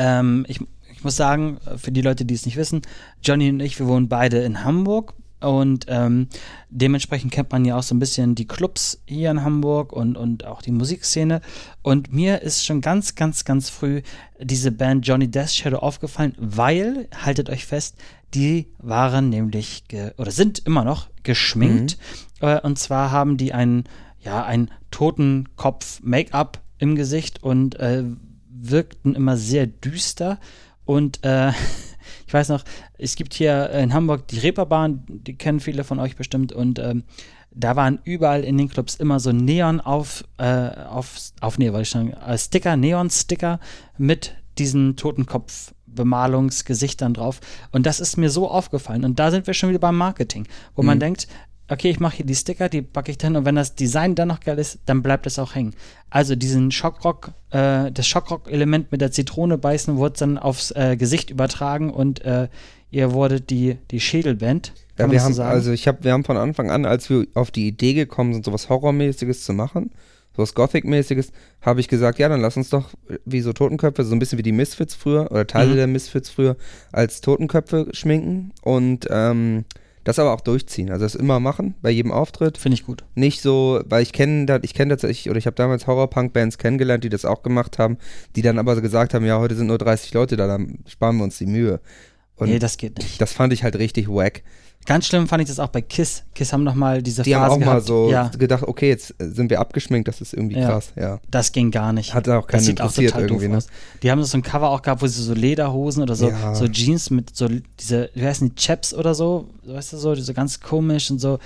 ähm, ich, ich muss sagen, für die Leute, die es nicht wissen, Johnny und ich, wir wohnen beide in Hamburg und ähm, dementsprechend kennt man ja auch so ein bisschen die Clubs hier in Hamburg und, und auch die Musikszene. Und mir ist schon ganz, ganz, ganz früh diese Band Johnny Death Shadow aufgefallen, weil, haltet euch fest, die waren nämlich, oder sind immer noch geschminkt. Äh, und zwar haben die einen, ja, einen Totenkopf-Make-up im Gesicht und äh, wirkten immer sehr düster. Und äh, *laughs* ich weiß noch, es gibt hier in Hamburg die Reeperbahn, die kennen viele von euch bestimmt. Und ähm, da waren überall in den Clubs immer so Neon auf, äh, auf, auf nee, wollte ich sagen, äh, Sticker, Neon-Sticker mit diesen Totenkopf-Bemalungsgesichtern drauf. Und das ist mir so aufgefallen. Und da sind wir schon wieder beim Marketing, wo man denkt, okay, ich mache hier die Sticker, die packe ich dann und wenn das Design dann noch geil ist, dann bleibt es auch hängen. Also diesen Schockrock, äh, das Schockrock-Element mit der Zitrone beißen wurde dann aufs äh, Gesicht übertragen und äh, ihr wurdet die, die Schädelband.
Ja,
Kann man
wir
so
haben,
sagen?
also ich hab, wir haben von Anfang an, als wir auf die Idee gekommen sind, sowas Horrormäßiges zu machen, sowas Gothic-mäßiges, habe ich gesagt, ja, dann lass uns doch äh, wie so Totenköpfe, so ein bisschen wie die Misfits früher oder Teile
Mhm.
der Misfits früher, als Totenköpfe schminken und ähm, das aber auch durchziehen. Also das immer machen bei jedem Auftritt.
Finde ich gut.
Nicht so, weil ich kenne ich kenne tatsächlich, oder ich habe damals Horror-Punk-Bands kennengelernt, die das auch gemacht haben, die dann aber so gesagt haben, ja, heute sind nur 30 Leute da, dann sparen wir uns die Mühe. Und
nee, das geht nicht.
das fand ich halt richtig wack.
Ganz schlimm fand ich das auch bei Kiss. Kiss haben noch mal diese
Die
Phase
haben auch mal
gehabt.
so
ja,
gedacht, okay, jetzt äh, sind wir abgeschminkt, das ist irgendwie
Ja.
krass, ja.
das ging gar nicht.
Hat auch keinen
auch
interessiert
total doof
irgendwie, ne?
aus. Die haben so ein Cover auch gehabt, wo sie so Lederhosen oder so,
Ja.
so Jeans mit so diese, wie heißen die, Chaps oder so, weißt du so, die so ganz komisch und so.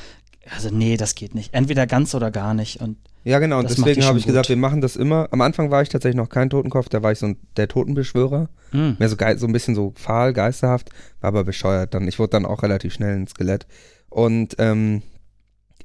Also nee, das geht nicht. Entweder ganz oder gar nicht. Und
Ja, genau, und
Das
deswegen habe ich gesagt,
gut.
wir machen das immer. Am Anfang war ich tatsächlich noch kein Totenkopf, da war ich so ein, der Totenbeschwörer.
mh,
Mehr so, so ein bisschen so fahl, geisterhaft, war aber bescheuert dann. Ich wurde dann auch relativ schnell ein Skelett. Und ähm,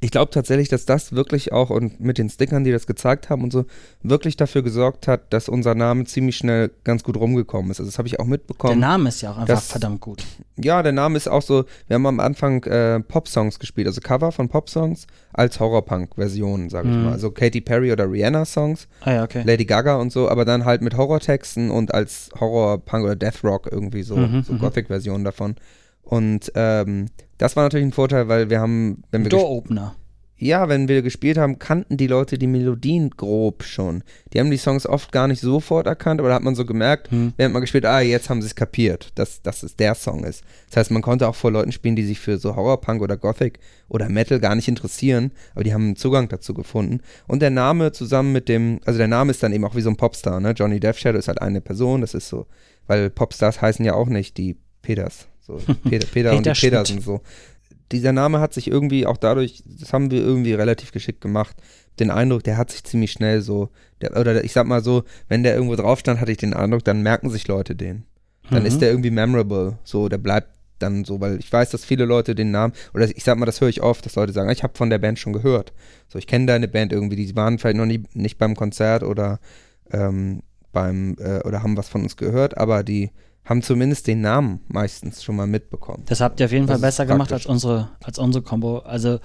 ich glaube tatsächlich, dass das wirklich auch und mit den Stickern, die das gezeigt haben und so, wirklich dafür gesorgt hat, dass unser Name ziemlich schnell ganz gut rumgekommen ist. Also das habe ich auch
der
mitbekommen.
Name ist ja auch einfach
das-
verdammt gut.
Ja, der Name ist auch so, wir haben am Anfang äh, Pop-Songs gespielt, also Cover von Pop-Songs als Horrorpunk-Versionen, sage ich
Mhm.
mal. Also Katy Perry oder Rihanna-Songs,
Ah ja, okay.
Lady Gaga und so, aber dann halt mit Horrortexten und als Horror-Punk oder Death Rock irgendwie so,
Mhm,
so
mhm.
Gothic-Versionen davon. Und ähm, das war natürlich ein Vorteil, weil wir haben, wenn wir
Door-Opener.
ja, wenn wir gespielt haben, kannten die Leute die Melodien grob schon. Die haben die Songs oft gar nicht sofort erkannt, aber da hat man so gemerkt,
Hm.
während man gespielt, ah, jetzt haben sie es kapiert, dass, dass es der Song ist. Das heißt, man konnte auch vor Leuten spielen, die sich für so Horrorpunk oder Gothic oder Metal gar nicht interessieren, aber die haben einen Zugang dazu gefunden. Und der Name zusammen mit dem, also der Name ist dann eben auch wie so ein Popstar, ne? Johnny Death Shadow ist halt eine Person, das ist so, weil Popstars heißen ja auch nicht die Peters. So, Peter, *laughs* Peter und die. Petersen so. Dieser Name hat sich irgendwie auch dadurch, das haben wir irgendwie relativ geschickt gemacht, den Eindruck, der hat sich ziemlich schnell so, der, oder ich sag mal so, wenn der irgendwo drauf stand, hatte ich den Eindruck, dann merken sich Leute den. dann
Mhm.
ist der irgendwie memorable. So, der bleibt dann so, weil ich weiß, dass viele Leute den Namen, oder ich sag mal, das höre ich oft, dass Leute sagen, ich habe von der Band schon gehört. So, ich kenne deine Band irgendwie, die waren vielleicht noch nie, nicht beim Konzert oder ähm, beim, äh, oder haben was von uns gehört, aber die haben zumindest den Namen meistens schon mal mitbekommen.
Das habt ihr auf jeden
Das
Fall besser gemacht als unsere, als unsere Combo. Also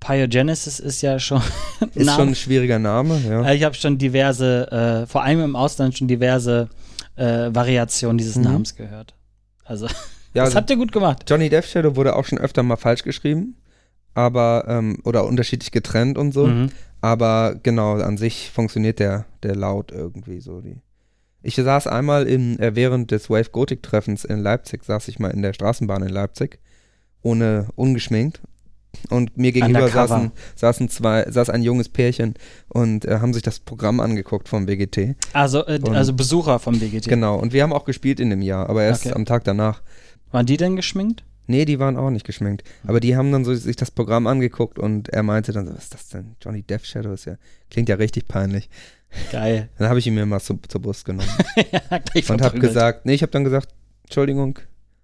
Pyogenesis ist ja schon *laughs*
Ist
Name-
schon ein schwieriger Name, ja.
Äh, Ich habe schon diverse, äh, vor allem im Ausland schon diverse äh, Variationen dieses
Mhm.
Namens gehört. Also, *laughs*
ja
das
also
habt ihr gut gemacht.
Johnny Death Shadow wurde auch schon öfter mal falsch geschrieben, aber, ähm, oder unterschiedlich getrennt und so.
Mhm.
Aber genau, an sich funktioniert der, der Laut irgendwie so. Die. Ich saß einmal in, äh, während des Wave Gothic Treffens in Leipzig, saß ich mal in der Straßenbahn in Leipzig, ohne ungeschminkt. Und mir gegenüber saßen, saßen zwei, saß ein junges Pärchen und äh, haben sich das Programm angeguckt vom WGT.
Also, äh,
Und-
also Besucher vom WGT.
Genau. Und wir haben auch gespielt in dem Jahr, aber erst
Okay.
am Tag danach.
Waren die denn geschminkt?
Nee, die waren auch nicht geschminkt. Aber die haben dann so sich das Programm angeguckt und er meinte dann so, was ist das denn? Johnny Death Shadow ist ja, klingt ja richtig peinlich.
Geil. *laughs*
Dann habe ich ihn mir mal zu, zur Brust genommen *laughs*
ja,
und habe gesagt, nee, ich habe dann gesagt, Entschuldigung.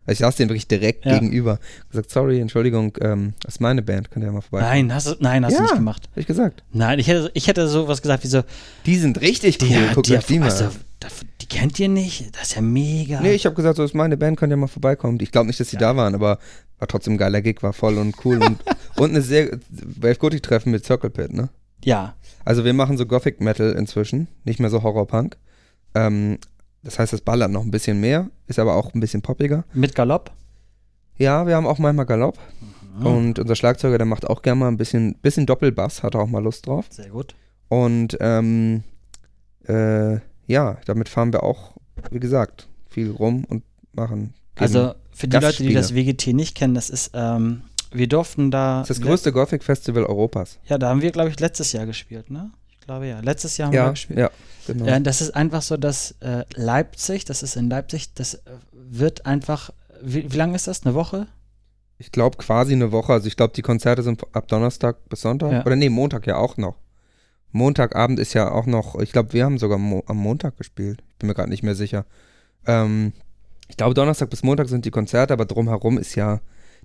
Also ich saß dem wirklich direkt
Ja.
gegenüber. Gesagt, sorry, Entschuldigung, ähm, das ist meine Band, könnt ihr ja mal vorbei.
Nein, hast du, nein, hast
Ja.
du nicht gemacht.
Habe ich gesagt.
Nein, ich hätte, ich hätte sowas gesagt wie so,
Die sind richtig cool,
die,
guckt
die,
euch die mal
also, die kennt ihr nicht? Das ist ja mega.
Nee, ich habe gesagt, so ist meine Band, könnt ihr mal vorbeikommen. Ich glaube nicht, dass sie da waren, aber war trotzdem ein geiler Gig, war voll und cool und, *laughs* und eine sehr, Wave Gothic Treffen mit Circle Pit, ne?
ja,
Also wir machen so Gothic Metal inzwischen, nicht mehr so Horror-Punk. Ähm, das heißt, es ballert noch ein bisschen mehr, ist aber auch ein bisschen poppiger.
mit Galopp.
Ja, wir haben auch manchmal Galopp.
Mhm.
Und unser Schlagzeuger, der macht auch gerne mal ein bisschen, bisschen Doppelbass, hat er auch mal Lust drauf.
Sehr gut.
Und ähm, äh, ja, damit fahren wir auch, wie gesagt, viel rum und machen.
Also für die Leute, die das WGT nicht kennen, das ist, ähm, wir durften da.
das ist das größte Gothic-Festival Europas.
Ja, da haben wir, glaube ich, letztes Jahr gespielt, ne? Ich glaube ja. Letztes Jahr haben wir
Ja,
gespielt.
ja, genau.
Ja, das ist einfach so, dass äh, Leipzig, das ist in Leipzig, das äh, wird einfach. Wie, wie lange ist das? Eine Woche?
Ich glaube quasi eine Woche. Also ich glaube, die Konzerte sind ab Donnerstag bis Sonntag.
Ja.
Oder nee, Montag ja auch noch. Montagabend ist ja auch noch, ich glaube, wir haben sogar mo am Montag gespielt. Ich bin mir gerade nicht mehr sicher. Ähm, ich glaube, Donnerstag bis Montag sind die Konzerte, aber drumherum ist ja,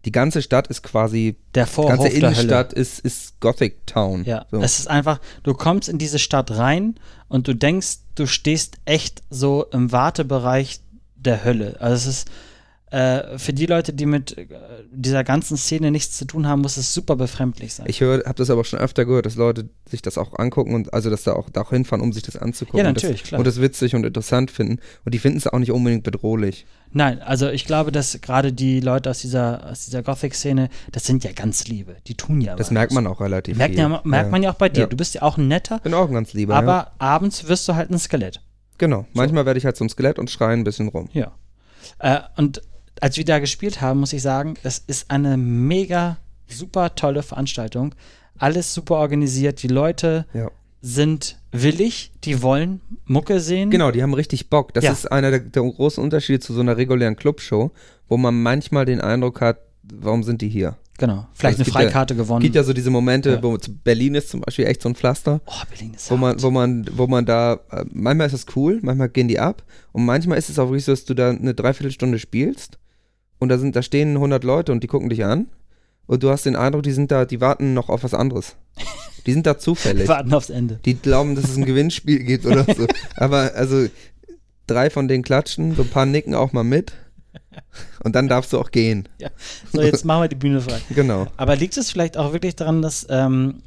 die ganze Stadt ist quasi,
Der
die
Vorhof
ganze
der Hölle.
Innenstadt ist, ist Gothic Town.
Ja,
so.
es ist einfach, du kommst in diese Stadt rein und du denkst, du stehst echt so im Wartebereich der Hölle. Also es ist äh, für die Leute, die mit äh, dieser ganzen Szene nichts zu tun haben, muss es super befremdlich sein.
Ich habe das aber schon öfter gehört, dass Leute sich das auch angucken und also dass da auch, da auch hinfahren, um sich das anzugucken.
Ja,
und
natürlich,
das,
klar.
Und das witzig und interessant finden. Und die finden es auch nicht unbedingt bedrohlich.
Nein, also ich glaube, dass gerade die Leute aus dieser, aus dieser Gothic-Szene, das sind ja ganz liebe. Die tun ja
Das merkt man auch relativ
Merkt,
viel.
ja, merkt man ja auch bei dir.
Ja.
Du bist ja auch ein netter,
Bin auch ein ganz lieber.
aber
ja.
abends wirst du halt ein Skelett.
Genau. Manchmal werde ich halt zum Skelett und schreie ein bisschen rum.
Ja. Äh, und als wir da gespielt haben, muss ich sagen, das ist eine mega super tolle Veranstaltung. Alles super organisiert. Die Leute
Ja.
sind willig, die wollen Mucke sehen.
Genau, die haben richtig Bock. Das
Ja.
ist einer der, der großen Unterschiede zu so einer regulären Clubshow, wo man manchmal den Eindruck hat, warum sind die hier?
Genau. Vielleicht
Also es
eine
gibt ja-
Freikarte gewonnen.
Gibt ja so diese Momente,
Ja.
wo Berlin ist zum Beispiel echt so ein Pflaster,
oh, Berlin ist
wo man,
hart.
wo man, wo man da, äh, manchmal ist es cool, manchmal gehen die ab und manchmal ist es auch wirklich so, dass du da eine Dreiviertelstunde spielst und da sind, da stehen 100 Leute und die gucken dich an und du hast den Eindruck, die sind da, die warten noch auf was anderes. Die sind da zufällig. *laughs*
Warten aufs Ende.
Die glauben, dass es ein Gewinnspiel gibt oder so. Aber also drei von denen klatschen, so ein paar nicken auch mal mit. Und dann darfst du auch gehen.
So, jetzt machen wir die Bühne frei.
Genau.
Aber liegt es vielleicht auch wirklich daran, dass, ähm,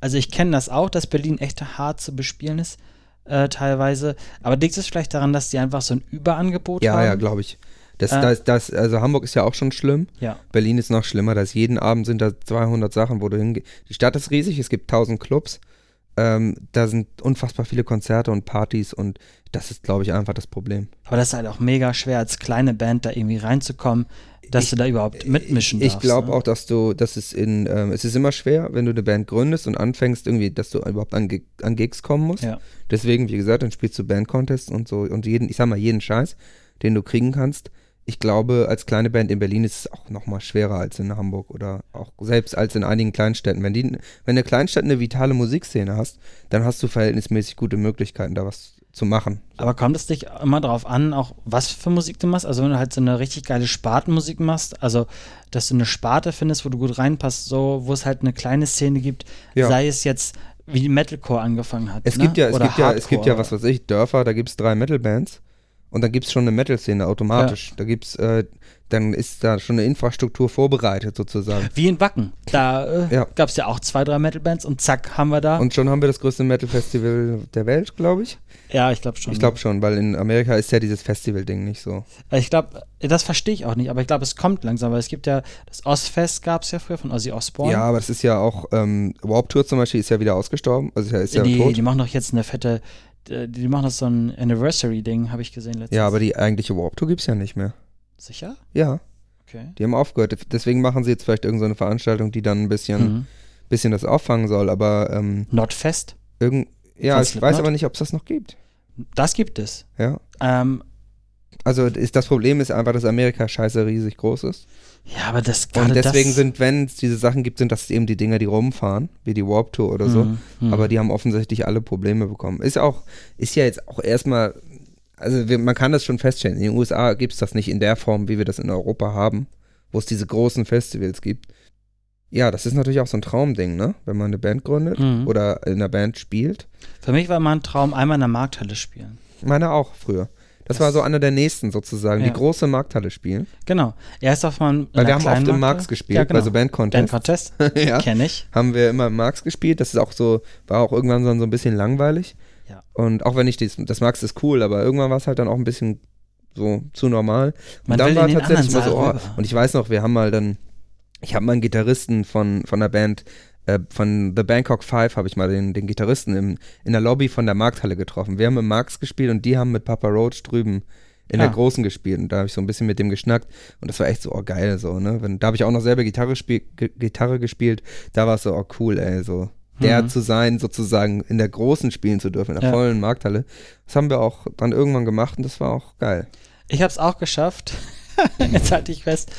also ich kenne das auch, dass Berlin echt hart zu bespielen ist, äh, teilweise. Aber liegt es vielleicht daran, dass die einfach so ein Überangebot
Ja,
haben?
ja, glaube ich. Das,
Äh.
das, das, also Hamburg ist ja auch schon schlimm.
Ja.
Berlin ist noch schlimmer. Da ist jeden Abend sind da 200 Sachen, wo du hingehst. Die Stadt ist riesig, es gibt 1000 Clubs. Ähm, da sind unfassbar viele Konzerte und Partys und das ist, glaube ich, einfach das Problem.
Aber das ist halt auch mega schwer, als kleine Band da irgendwie reinzukommen, dass
Ich-
du da überhaupt mitmischen
Ich
darfst.
glaube
ne?
auch, dass du, dass es in, ähm, es ist immer schwer, wenn du eine Band gründest und anfängst irgendwie, dass du überhaupt an, an Gigs kommen musst.
Ja.
Deswegen, wie gesagt, dann spielst du Bandcontests und so und jeden, ich sag mal, jeden Scheiß, den du kriegen kannst. Ich glaube, als kleine Band in Berlin ist es auch noch mal schwerer als in Hamburg oder auch selbst als in einigen Kleinstädten. Wenn, die, wenn eine Kleinstadt eine vitale Musikszene hast, dann hast du verhältnismäßig gute Möglichkeiten, da was zu machen.
Aber kommt es dich immer darauf an, auch was für Musik du machst? Also wenn du halt so eine richtig geile Spartenmusik machst, also dass du eine Sparte findest, wo du gut reinpasst, so wo es halt eine kleine Szene gibt,
Ja.
sei es jetzt wie die Metalcore angefangen hat.
Es
ne?
gibt ja, es
Oder
gibt ja, es gibt ja,
Hardcore.
was weiß ich, Dörfer, da gibt es drei Metal-Bands und dann gibt es schon eine Metal-Szene automatisch. Da gibt's, äh, dann ist da schon eine Infrastruktur vorbereitet sozusagen.
Wie in Wacken. Da äh,
Ja.
gab es ja auch zwei, drei Metal-Bands und zack, haben wir da.
Und schon haben wir das größte Metal-Festival der Welt, glaube ich.
ja, ich glaube schon.
Ich glaube schon, weil in Amerika ist ja dieses Festival-Ding nicht so.
Ich glaube, das verstehe ich auch nicht, aber ich glaube, es kommt langsam, weil es gibt ja, das Ozfest gab es ja früher von Ozzy Osbourne.
Ja, aber das ist ja auch, ähm, Warp Tour zum Beispiel ist ja wieder ausgestorben, also ist ja, ist ja
die,
tot.
die machen doch jetzt eine fette, die, die machen das so ein Anniversary-Ding, habe ich gesehen letztens.
Ja, aber die eigentliche Warp Tour gibt es ja nicht mehr.
Sicher?
Ja,
Okay.
die haben aufgehört. Deswegen machen sie jetzt vielleicht irgendeine so Veranstaltung, die dann ein bisschen,
Mhm.
bisschen das auffangen soll, aber ähm,
Notfest?
irgend, ja,
Von
ich weiß aber nicht, ob es das noch gibt.
Das gibt es.
Ja.
Ähm,
Also ist, das Problem ist einfach, dass Amerika scheiße riesig groß ist.
Ja, aber das
Und
gerade
deswegen
das,
sind, wenn es diese Sachen gibt, sind das eben die Dinger, die rumfahren, wie die Warp Tour oder so.
Mhm, mhm.
Aber die haben offensichtlich alle Probleme bekommen. Ist auch, ist ja jetzt auch erstmal, also wir, man kann das schon feststellen. In den USA gibt es das nicht in der Form, wie wir das in Europa haben, wo es diese großen Festivals gibt. Ja, das ist natürlich auch so ein Traumding, ne? Wenn man eine Band gründet
Mhm.
oder in einer Band spielt.
Für mich war mein Traum, einmal in der Markthalle spielen.
Meine auch früher. Das,
Das-
war so einer der nächsten sozusagen,
Ja.
die große Markthalle spielen.
Genau. Erst auf man
Weil wir haben oft im Marx gespielt,
ja, genau.
bei so Band
Band
Contest.
Contest, *laughs*
ja.
kenne ich.
haben wir immer im Marx gespielt. Das ist auch so, war auch irgendwann so, so ein bisschen langweilig.
Ja.
Und auch wenn ich dies, das Marx ist cool, aber irgendwann war es halt dann auch ein bisschen so zu normal. Und
Man
dann war tatsächlich mal so, oh, und ich weiß noch, wir haben mal dann, ich habe mal einen Gitarristen von, von der Band, äh, von The Bangkok Five habe ich mal den, den Gitarristen im, in der Lobby von der Markthalle getroffen. Wir haben im Marx gespielt und die haben mit Papa Roach drüben in
Ah.
der Großen gespielt und da habe ich so ein bisschen mit dem geschnackt und das war echt so, oh geil, so, ne? Wenn, da habe ich auch noch selber Gitarre, spiel, Gitarre gespielt, da war es so, oh cool, ey, so. Der
Mhm.
zu sein, sozusagen in der Großen spielen zu dürfen, in der
Ja.
vollen Markthalle. Das haben wir auch dann irgendwann gemacht und das war auch geil.
Ich habe es auch geschafft. *laughs* Jetzt halte ich fest.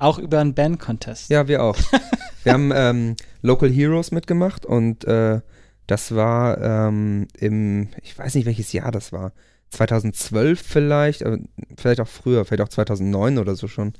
Auch über einen Band Contest.
Ja, wir auch. *laughs* wir haben ähm, Local Heroes mitgemacht und äh, das war ähm, im, ich weiß nicht welches Jahr das war, 2012 vielleicht, vielleicht auch früher, vielleicht auch 2009 oder so schon.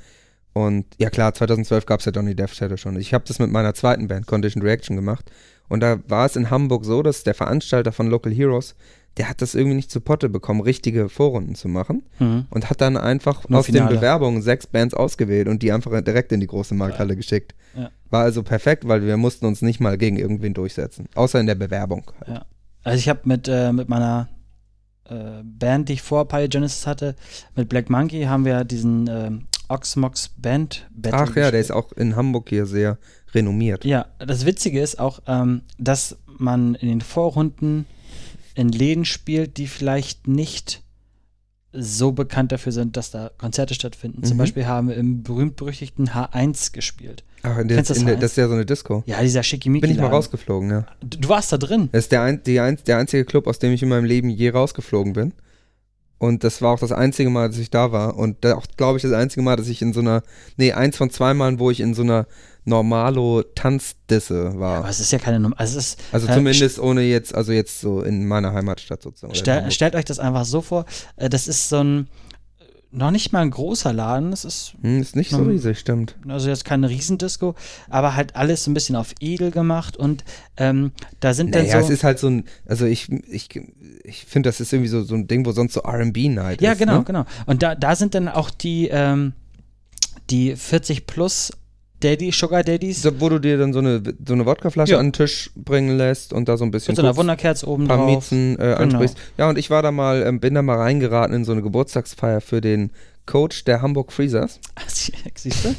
Und ja klar, 2012 gab es ja Donny Death Shadow schon. Ich habe das mit meiner zweiten Band, Condition Reaction, gemacht. Und da war es in Hamburg so, dass der Veranstalter von Local Heroes, der hat das irgendwie nicht zu Potte bekommen, richtige Vorrunden zu machen.
Mhm.
Und hat dann einfach
Nur
aus den
Finale.
Bewerbungen sechs Bands ausgewählt und die einfach direkt in die große Markthalle geschickt.
Ja.
War also perfekt, weil wir mussten uns nicht mal gegen irgendwen durchsetzen. Außer in der Bewerbung.
Ja. Also ich habe mit, äh, mit meiner äh, Band, die ich vor Pyogenesis hatte, mit Black Monkey haben wir diesen ähm, Oxmox Band Battle
Ach ja, der ist auch in Hamburg hier sehr renommiert.
Ja, das Witzige ist auch, ähm, dass man in den Vorrunden in Läden spielt, die vielleicht nicht so bekannt dafür sind, dass da Konzerte stattfinden. Zum
Mhm.
Beispiel haben wir im berühmt-berüchtigten H1 gespielt.
Ach, in der,
das
in der, das ist ja so eine Disco.
Ja, dieser Schickimicki.
Bin ich mal rausgeflogen, ja.
Du, du warst da drin.
Das ist der, ein, die ein, der einzige Club, aus dem ich in meinem Leben je rausgeflogen bin. Und das war auch das einzige Mal, dass ich da war. Und da auch, glaube ich, das einzige Mal, dass ich in so einer, nee, eins von zwei Malen, wo ich in so einer Normalo-Tanzdisse war.
Aber es ist ja keine Nummer. Also es ist,
Also
äh,
zumindest ohne jetzt, also jetzt so in meiner Heimatstadt sozusagen.
Stell, stellt euch das einfach so vor, äh, das ist so ein, noch nicht mal ein großer Laden, das ist
Hm, ist nicht so riesig, stimmt.
also jetzt keine Riesendisco, aber halt alles so ein bisschen auf edel gemacht und ähm, da sind
Naja,
dann
es
so,
ist halt so ein, also ich, ich, ich finde, das ist irgendwie so, so ein Ding, wo sonst so R&B-Night
ja
ist.
genau,
Ne?
genau und da, da sind dann auch die, ähm, die 40 plus Daddy, Sugar Daddies
So, wo du dir dann so eine, so eine Wodkaflasche
Ja.
an den Tisch bringen lässt und da so ein bisschen
mit so einer Wunderkerze oben
paar
drauf.
Miezen äh, ansprichst. Ja, und ich war da mal, ähm, bin da mal reingeraten in so eine Geburtstagsfeier für den Coach der Hamburg Freezers. *laughs*
Siehst du?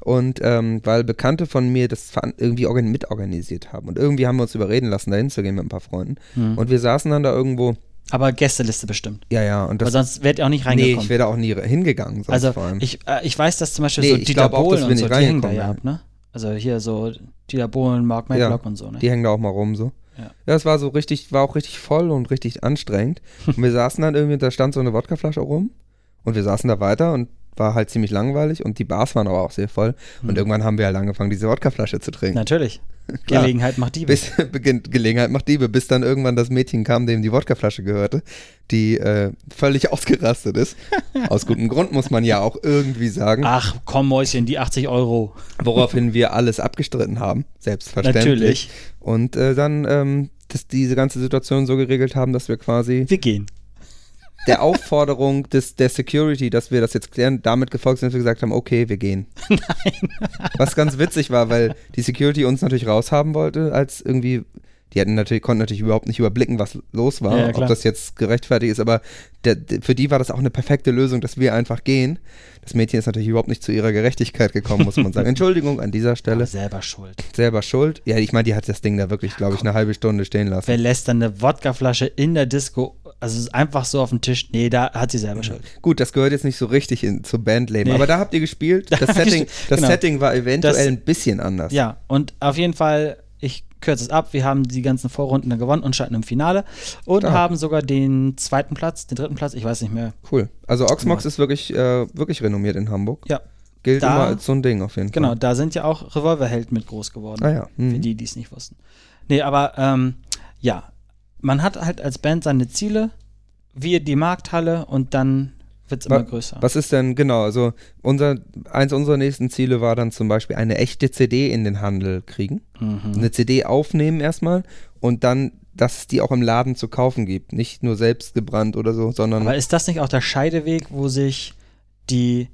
Und ähm, weil Bekannte von mir das irgendwie organ mitorganisiert haben. Und irgendwie haben wir uns überreden lassen, da hinzugehen mit ein paar Freunden.
Hm.
Und wir saßen dann da irgendwo,
Aber Gästeliste bestimmt.
ja, ja, und
Weil
das,
sonst wärt ihr auch nicht
nee,
reingekommen.
ich wäre da auch nie hingegangen, sonst
Also
vor allem.
ich, äh, ich weiß, dass zum Beispiel
Nee,
so Dieter Bohlen und so, die hängen da ja ab, ne? Also hier so Dieter Bohlen, Mark
Ja.
Medlock und so, ne?
Die hängen da auch mal rum so.
Ja.
Ja, es war so richtig, war auch richtig voll und richtig anstrengend. *laughs* Und wir saßen dann irgendwie, da stand so eine Wodkaflasche rum und wir saßen da weiter und war halt ziemlich langweilig und die Bars waren aber auch sehr voll. Und
Mhm.
irgendwann haben wir halt angefangen, diese Wodkaflasche zu trinken.
Natürlich. *laughs* Gelegenheit macht Diebe.
Bis *laughs* beginnt Gelegenheit macht Diebe, bis dann irgendwann das Mädchen kam, dem die Wodkaflasche gehörte, die äh, völlig *laughs* ausgerastet ist. Aus gutem Grund muss man ja auch irgendwie sagen.
Ach, komm, Mäuschen, die 80 Euro.
Woraufhin wir alles abgestritten haben, selbstverständlich.
Natürlich.
Und äh, dann ähm, das, diese ganze Situation so geregelt haben, dass wir quasi
Wir gehen.
Der Aufforderung des, der Security, dass wir das jetzt klären, damit gefolgt sind, dass wir gesagt haben, okay, wir gehen. *laughs* Nein. Was ganz witzig war, weil die Security uns natürlich raushaben wollte, als irgendwie, die hatten natürlich, konnten natürlich überhaupt nicht überblicken, was los war,
Ja, ja,
ob das jetzt gerechtfertigt ist, aber der, der, für die war das auch eine perfekte Lösung, dass wir einfach gehen. Das Mädchen ist natürlich überhaupt nicht zu ihrer Gerechtigkeit gekommen, muss man sagen. *laughs* Entschuldigung an dieser Stelle.
Aber selber schuld.
Selber schuld. Ja, ich meine, die hat das Ding da wirklich, glaube ich, eine halbe Stunde stehen lassen.
Wer lässt dann eine Wodkaflasche in der Disco, also es ist einfach so auf dem Tisch? Nee, da hat sie selber Schuld.
Gut, das gehört jetzt nicht so richtig in, zum Bandleben,
Nee.
aber da habt ihr gespielt. *laughs*
Da
Das, Setting, das
genau.
Setting war eventuell
Das-
ein bisschen anders.
Ja, und auf jeden Fall, ich kürze es ab, wir haben die ganzen Vorrunden dann gewonnen und standen im Finale und
Stark.
haben sogar den zweiten Platz, den dritten Platz, ich weiß nicht mehr.
Cool. Also Oxmox
Genau.
ist wirklich, äh, wirklich renommiert in Hamburg.
Ja,
Gilt
Da-
immer als so ein Ding auf jeden
genau,
Fall.
da sind ja auch Revolverheld mit groß geworden.
Ah ja.
Für
Mhm.
die, die es nicht wussten. Nee, aber ähm, ja, man hat halt als Band seine Ziele, wir die Markthalle und dann wird es immer größer.
Was ist denn, genau, also unser, eins unserer nächsten Ziele war dann zum Beispiel eine echte CD in den Handel kriegen.
Mhm.
Eine CD aufnehmen erstmal und dann, dass es die auch im Laden zu kaufen gibt. Nicht nur selbst gebrannt oder so, sondern
Aber ist das nicht auch der Scheideweg, wo sich die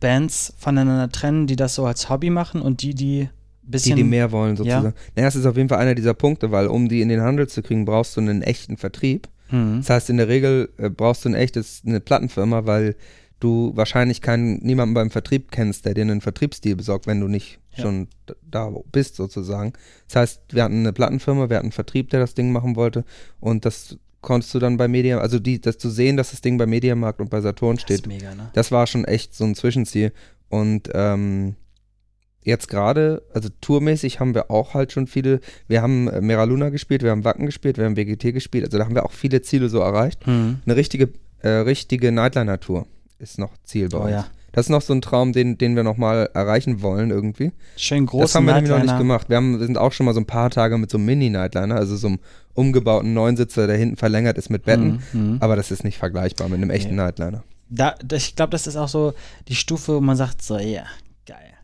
Bands voneinander trennen, die das so als Hobby machen und die, die ein
die,
bisschen.
die mehr wollen sozusagen.
Ja.
Naja, es ist auf jeden Fall einer dieser Punkte, weil um die in den Handel zu kriegen, brauchst du einen echten Vertrieb.
Mhm.
Das heißt, in der Regel äh, brauchst du ein echtes, eine Plattenfirma, weil du wahrscheinlich keinen, niemanden beim Vertrieb kennst, der dir einen Vertriebsdeal besorgt, wenn du nicht
Ja.
schon da bist sozusagen. Das heißt, wir hatten eine Plattenfirma, wir hatten einen Vertrieb, der das Ding machen wollte und das konntest du dann bei Media, also die, das zu sehen, dass das Ding bei Mediamarkt und bei Saturn
Das
steht,
ist mega, ne?
das war schon echt so ein Zwischenziel. Und ähm, jetzt gerade, also tourmäßig haben wir auch halt schon viele, wir haben äh, Mera Luna gespielt, wir haben Wacken gespielt, wir haben WGT gespielt, also da haben wir auch viele Ziele so erreicht.
Mhm.
Eine richtige, äh, richtige Nightliner-Tour ist noch Ziel bei
Oh
uns.
ja.
Das ist noch so ein Traum, den, den wir nochmal erreichen wollen irgendwie.
Schön groß.
das haben wir nämlich noch nicht gemacht. Wir, haben, wir sind auch schon mal so ein paar Tage mit so einem Mini-Nightliner, also so einem umgebauten Neunsitzer, der hinten verlängert ist mit Betten.
Mhm.
Aber das ist nicht vergleichbar mit einem echten
Nee.
Nightliner.
Da, ich glaube, das ist auch so die Stufe, wo man sagt, so, ja, geil.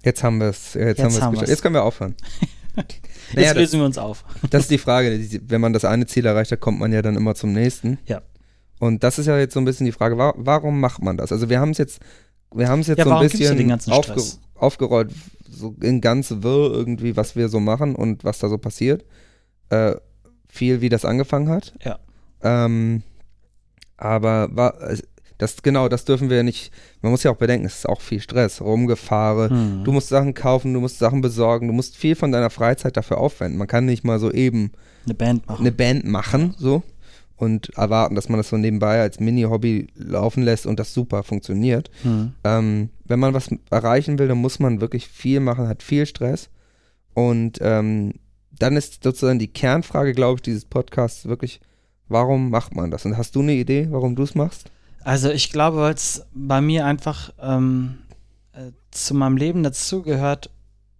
Jetzt haben wir es. Jetzt,
Jetzt
haben
haben wir's.
Jetzt können wir aufhören. *laughs*
Jetzt
naja, das,
lösen wir uns auf.
das ist die Frage. Wenn man das eine Ziel erreicht hat, kommt man ja dann immer zum nächsten.
Ja.
Und das ist ja jetzt so ein bisschen die Frage, wa warum macht man das? Also wir haben es jetzt, wir haben es jetzt
Ja,
so ein bisschen aufge aufgerollt, so in ganz wirr irgendwie, was wir so machen und was da so passiert. Äh, viel, wie das angefangen hat.
Ja.
Ähm, aber war, das, genau, das dürfen wir nicht, man muss ja auch bedenken, es ist auch viel Stress, Rumgefahre,
Mhm.
Du musst Sachen kaufen, du musst Sachen besorgen, du musst viel von deiner Freizeit dafür aufwenden. Man kann nicht mal so eben
eine Band machen.
eine Band machen, so und erwarten, dass man das so nebenbei als Mini-Hobby laufen lässt und das super funktioniert.
Mhm.
Ähm, wenn man was erreichen will, dann muss man wirklich viel machen, hat viel Stress. Und ähm, dann ist sozusagen die Kernfrage, glaube ich, dieses Podcasts wirklich, warum macht man das? Und hast du eine Idee, warum du es machst?
Also ich glaube, weil es bei mir einfach ähm, äh, zu meinem Leben dazugehört,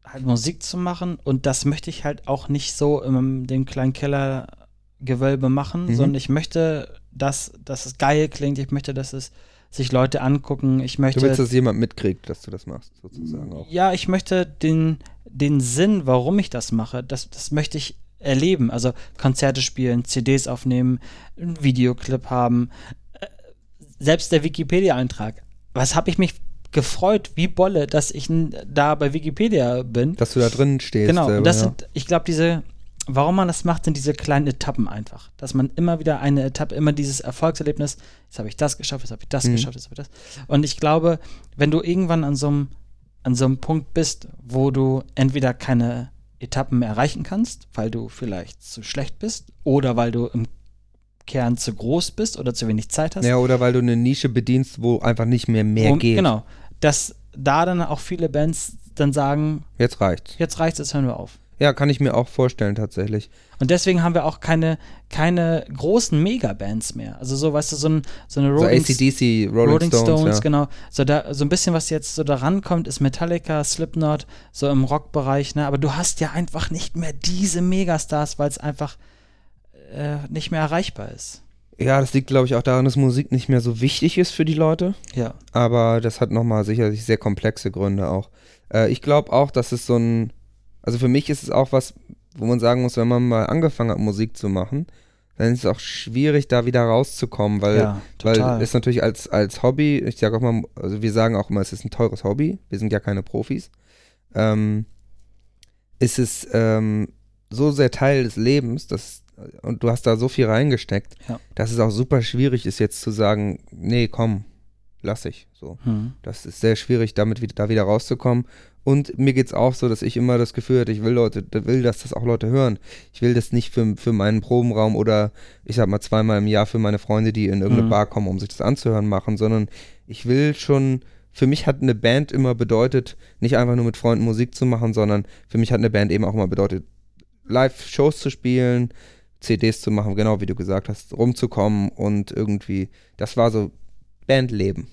halt Musik zu machen und das möchte ich halt auch nicht so in dem kleinen Kellergewölbe machen,
Mhm.
sondern ich möchte, dass, dass es geil klingt, ich möchte, dass es sich Leute angucken, ich möchte
Du willst, dass jemand mitkriegt, dass du das machst, sozusagen auch.
ja, ich möchte den, den Sinn, warum ich das mache, das, das möchte ich erleben. Also Konzerte spielen, CDs aufnehmen, einen Videoclip haben. Selbst der Wikipedia-Eintrag. Was habe ich mich gefreut, wie Bolle, dass ich da bei Wikipedia bin.
Dass du da drin stehst.
Genau,
selber,
und das
ja.
sind, ich glaube, diese, warum man das macht, sind diese kleinen Etappen einfach. Dass man immer wieder eine Etappe, immer dieses Erfolgserlebnis, jetzt habe ich das geschafft, jetzt habe ich das
Mhm.
geschafft, jetzt habe ich das. Und ich glaube, wenn du irgendwann an so einem an so einem Punkt bist, wo du entweder keine Etappen mehr erreichen kannst, weil du vielleicht zu schlecht bist oder weil du im Kern zu groß bist oder zu wenig Zeit hast.
Ja, oder weil du eine Nische bedienst, wo einfach nicht mehr mehr
Und-
geht.
Genau. Dass da dann auch viele Bands dann sagen,
Jetzt reicht's.
jetzt reicht's, jetzt hören wir auf.
Ja, kann ich mir auch vorstellen, tatsächlich.
Und deswegen haben wir auch keine, keine großen Megabands mehr. Also so, weißt du, so, ein, so eine
Rolling, so ACDC, Rolling, Rolling Stones, Stones ja.
genau. So, da, so ein bisschen, was jetzt so da rankommt, ist Metallica, Slipknot, so im Rockbereich, ne? Aber du hast ja einfach nicht mehr diese Megastars, weil es einfach äh, nicht mehr erreichbar ist.
Ja, das liegt, glaube ich, auch daran, dass Musik nicht mehr so wichtig ist für die Leute.
Ja.
Aber das hat nochmal sicherlich sehr komplexe Gründe auch. Äh, ich glaube auch, dass es so ein also für mich ist es auch was, wo man sagen muss, wenn man mal angefangen hat, Musik zu machen, dann ist es auch schwierig, da wieder rauszukommen, weil, ja, weil es natürlich als, als Hobby, ich sage auch mal, also wir sagen auch immer, es ist ein teures Hobby, wir sind ja keine Profis, ähm, ist es ähm, so sehr Teil des Lebens, dass, und du hast da so viel reingesteckt, ja. dass es auch super schwierig ist, jetzt zu sagen, nee, komm, lass ich. So. Hm. Das ist sehr schwierig, damit wieder, da wieder rauszukommen. Und mir geht es auch so, dass ich immer das Gefühl hatte, ich will Leute, will, dass das auch Leute hören. Ich will das nicht für, für meinen Probenraum oder ich sag mal zweimal im Jahr für meine Freunde, die in irgendeine mhm. Bar kommen, um sich das anzuhören, machen, sondern ich will schon, für mich hat eine Band immer bedeutet, nicht einfach nur mit Freunden Musik zu machen, sondern für mich hat eine Band eben auch immer bedeutet, Live-Shows zu spielen, CDs zu machen, genau wie du gesagt hast, rumzukommen und irgendwie, das war so Bandleben.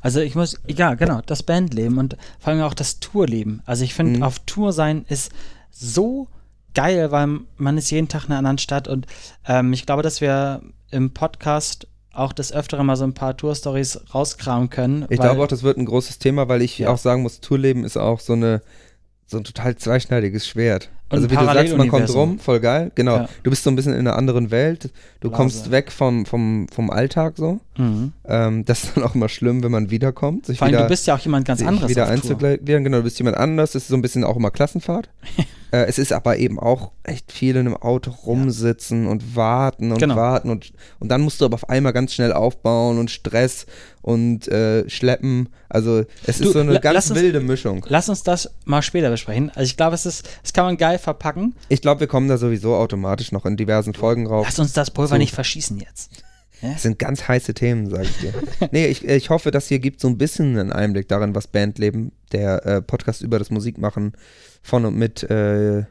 Also ich muss, ja genau, das Bandleben und vor allem auch das Tourleben. Also ich finde, mhm. auf Tour sein ist so geil, weil man ist jeden Tag in einer anderen Stadt und ähm, ich glaube, dass wir im Podcast auch des Öfteren mal so ein paar Tour-Stories rauskramen können.
Ich glaube auch, das wird ein großes Thema, weil ich ja. auch sagen muss, Tourleben ist auch so eine so ein total zweischneidiges Schwert. Und also wie du sagst, man kommt rum, voll geil. Genau. Ja. Du bist so ein bisschen in einer anderen Welt. Du Blase. kommst weg vom, vom, vom Alltag so. Mhm. Ähm, das ist dann auch immer schlimm, wenn man wiederkommt.
Sich Vor allem,
wieder,
du bist ja auch jemand ganz anderes.
Wieder einzugliedern, genau, du bist jemand anders. Das ist so ein bisschen auch immer Klassenfahrt. *laughs* Äh, es ist aber eben auch echt viel in einem Auto rumsitzen ja. und warten und genau. warten und, und dann musst du aber auf einmal ganz schnell aufbauen und Stress und äh, schleppen. Also es du, ist so eine ganz uns, wilde Mischung.
Lass uns das mal später besprechen. Also ich glaube, es ist, es kann man geil verpacken.
Ich glaube, wir kommen da sowieso automatisch noch in diversen Folgen rauf.
Lass uns das Pulver so. nicht verschießen jetzt.
Das sind ganz heiße Themen, sage ich dir. *laughs* nee, ich, ich hoffe, das hier gibt so ein bisschen einen Einblick darin, was Bandleben, der äh, Podcast über das Musikmachen von und mit, äh,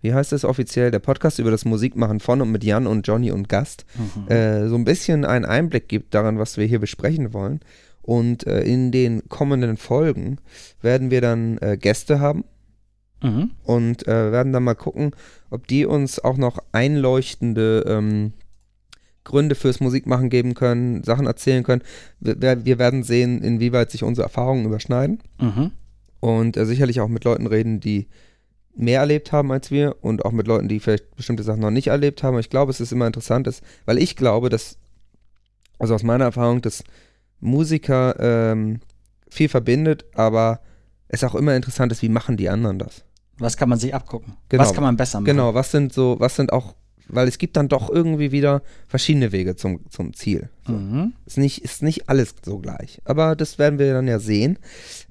wie heißt das offiziell, der Podcast über das Musikmachen von und mit Jan und Johnny und Gast, mhm. äh, so ein bisschen einen Einblick gibt daran, was wir hier besprechen wollen. Und äh, in den kommenden Folgen werden wir dann äh, Gäste haben. Mhm. Und äh, werden dann mal gucken, ob die uns auch noch einleuchtende ähm, Gründe fürs Musikmachen geben können, Sachen erzählen können. Wir, wir werden sehen, inwieweit sich unsere Erfahrungen überschneiden. Mhm und äh, sicherlich auch mit Leuten reden, die mehr erlebt haben als wir und auch mit Leuten, die vielleicht bestimmte Sachen noch nicht erlebt haben. Ich glaube, es ist immer interessant, dass, weil ich glaube, dass, also aus meiner Erfahrung, dass Musiker ähm, viel verbindet, aber es auch immer interessant ist, wie machen die anderen das?
Was kann man sich abgucken? Genau. Was kann man besser machen?
Genau, was sind so, was sind auch weil es gibt dann doch irgendwie wieder verschiedene Wege zum, zum Ziel. So. Mhm. Ist, nicht, ist nicht alles so gleich. Aber das werden wir dann ja sehen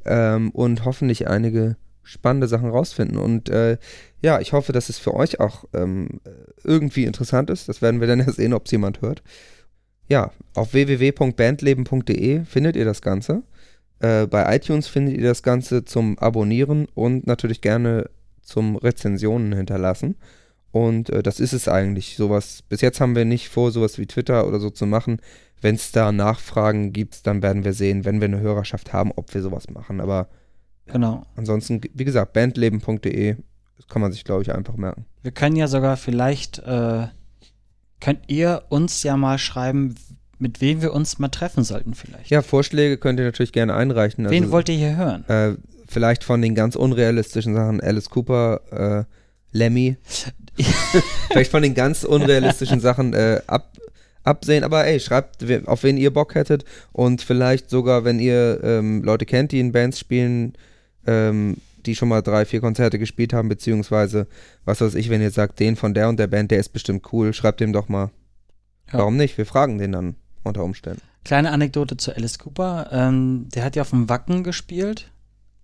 ähm, und hoffentlich einige spannende Sachen rausfinden. Und äh, ja, ich hoffe, dass es für euch auch ähm, irgendwie interessant ist. Das werden wir dann ja sehen, ob es jemand hört. Ja, auf www.bandleben.de findet ihr das Ganze. Äh, bei iTunes findet ihr das Ganze zum Abonnieren und natürlich gerne zum Rezensionen hinterlassen. Und äh, das ist es eigentlich. Sowas, bis jetzt haben wir nicht vor, sowas wie Twitter oder so zu machen. Wenn es da Nachfragen gibt, dann werden wir sehen, wenn wir eine Hörerschaft haben, ob wir sowas machen. Aber
genau.
ansonsten, wie gesagt, bandleben.de, das kann man sich, glaube ich, einfach merken.
Wir können ja sogar vielleicht, äh, könnt ihr uns ja mal schreiben, mit wem wir uns mal treffen sollten vielleicht.
Ja, Vorschläge könnt ihr natürlich gerne einreichen.
Wen also, wollt ihr hier hören?
Äh, vielleicht von den ganz unrealistischen Sachen Alice Cooper, äh, Lemmy. *laughs* Vielleicht von den ganz unrealistischen Sachen äh, ab, absehen, aber ey, schreibt, auf wen ihr Bock hättet und vielleicht sogar, wenn ihr ähm, Leute kennt, die in Bands spielen, ähm, die schon mal drei, vier Konzerte gespielt haben, beziehungsweise, was weiß ich, wenn ihr sagt, den von der und der Band, der ist bestimmt cool, schreibt dem doch mal. Ja. Warum nicht? Wir fragen den dann unter Umständen.
Kleine Anekdote zu Alice Cooper. Ähm, der hat ja auf dem Wacken gespielt.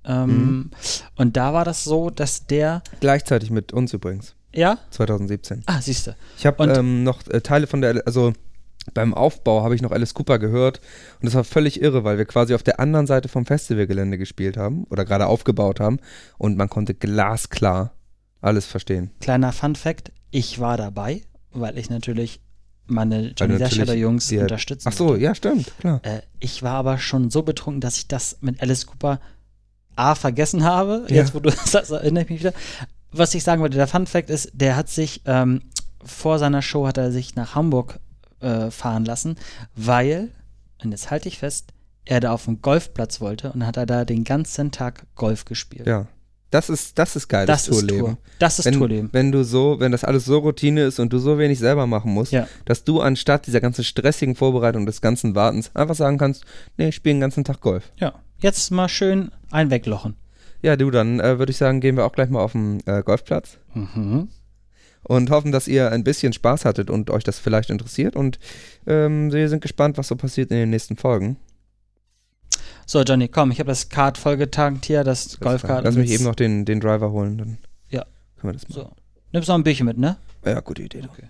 Ähm, mhm. Und da war das so, dass der.
Gleichzeitig mit uns übrigens.
Ja?
2017.
Ah, siehst du.
Ich habe ähm, noch äh, Teile von der, also beim Aufbau habe ich noch Alice Cooper gehört und das war völlig irre, weil wir quasi auf der anderen Seite vom Festivalgelände gespielt haben oder gerade aufgebaut haben und man konnte glasklar alles verstehen.
Kleiner Fun Fact, ich war dabei, weil ich natürlich meine Johnny
du
Dash
natürlich
Jungs unterstützen
Ach so, ja, stimmt, klar.
Äh, ich war aber schon so betrunken, dass ich das mit Alice Cooper A vergessen habe.
Ja.
Jetzt, wo du *laughs* sagst, erinnere ich mich wieder. Was ich sagen wollte, der Fun Fact ist, der hat sich ähm, vor seiner Show hat er sich nach Hamburg äh, fahren lassen, weil, und jetzt halte ich fest, er da auf den Golfplatz wollte und hat er da den ganzen Tag Golf gespielt.
Ja. Das ist, das ist geiles
das ist
Tourleben.
Tour. Das ist
wenn,
Tourleben.
wenn du so, wenn das alles so Routine ist und du so wenig selber machen musst,
Ja.
dass du anstatt dieser ganzen stressigen Vorbereitung des ganzen Wartens einfach sagen kannst, nee, ich spiele den ganzen Tag Golf.
Ja. Jetzt mal schön ein weglochen.
Ja, du, dann äh, würde ich sagen, gehen wir auch gleich mal auf den äh, Golfplatz
Mhm.
und hoffen, dass ihr ein bisschen Spaß hattet und euch das vielleicht interessiert und ähm, wir sind gespannt, was so passiert in den nächsten Folgen.
So, Johnny, komm, ich habe das Kart vollgetankt hier, das Golfkart.
Lass mich eben noch den, den Driver holen, dann
Ja.
können wir das machen.
So. Nimmst noch ein Bierchen mit, ne?
Ja, gute Idee.
Okay.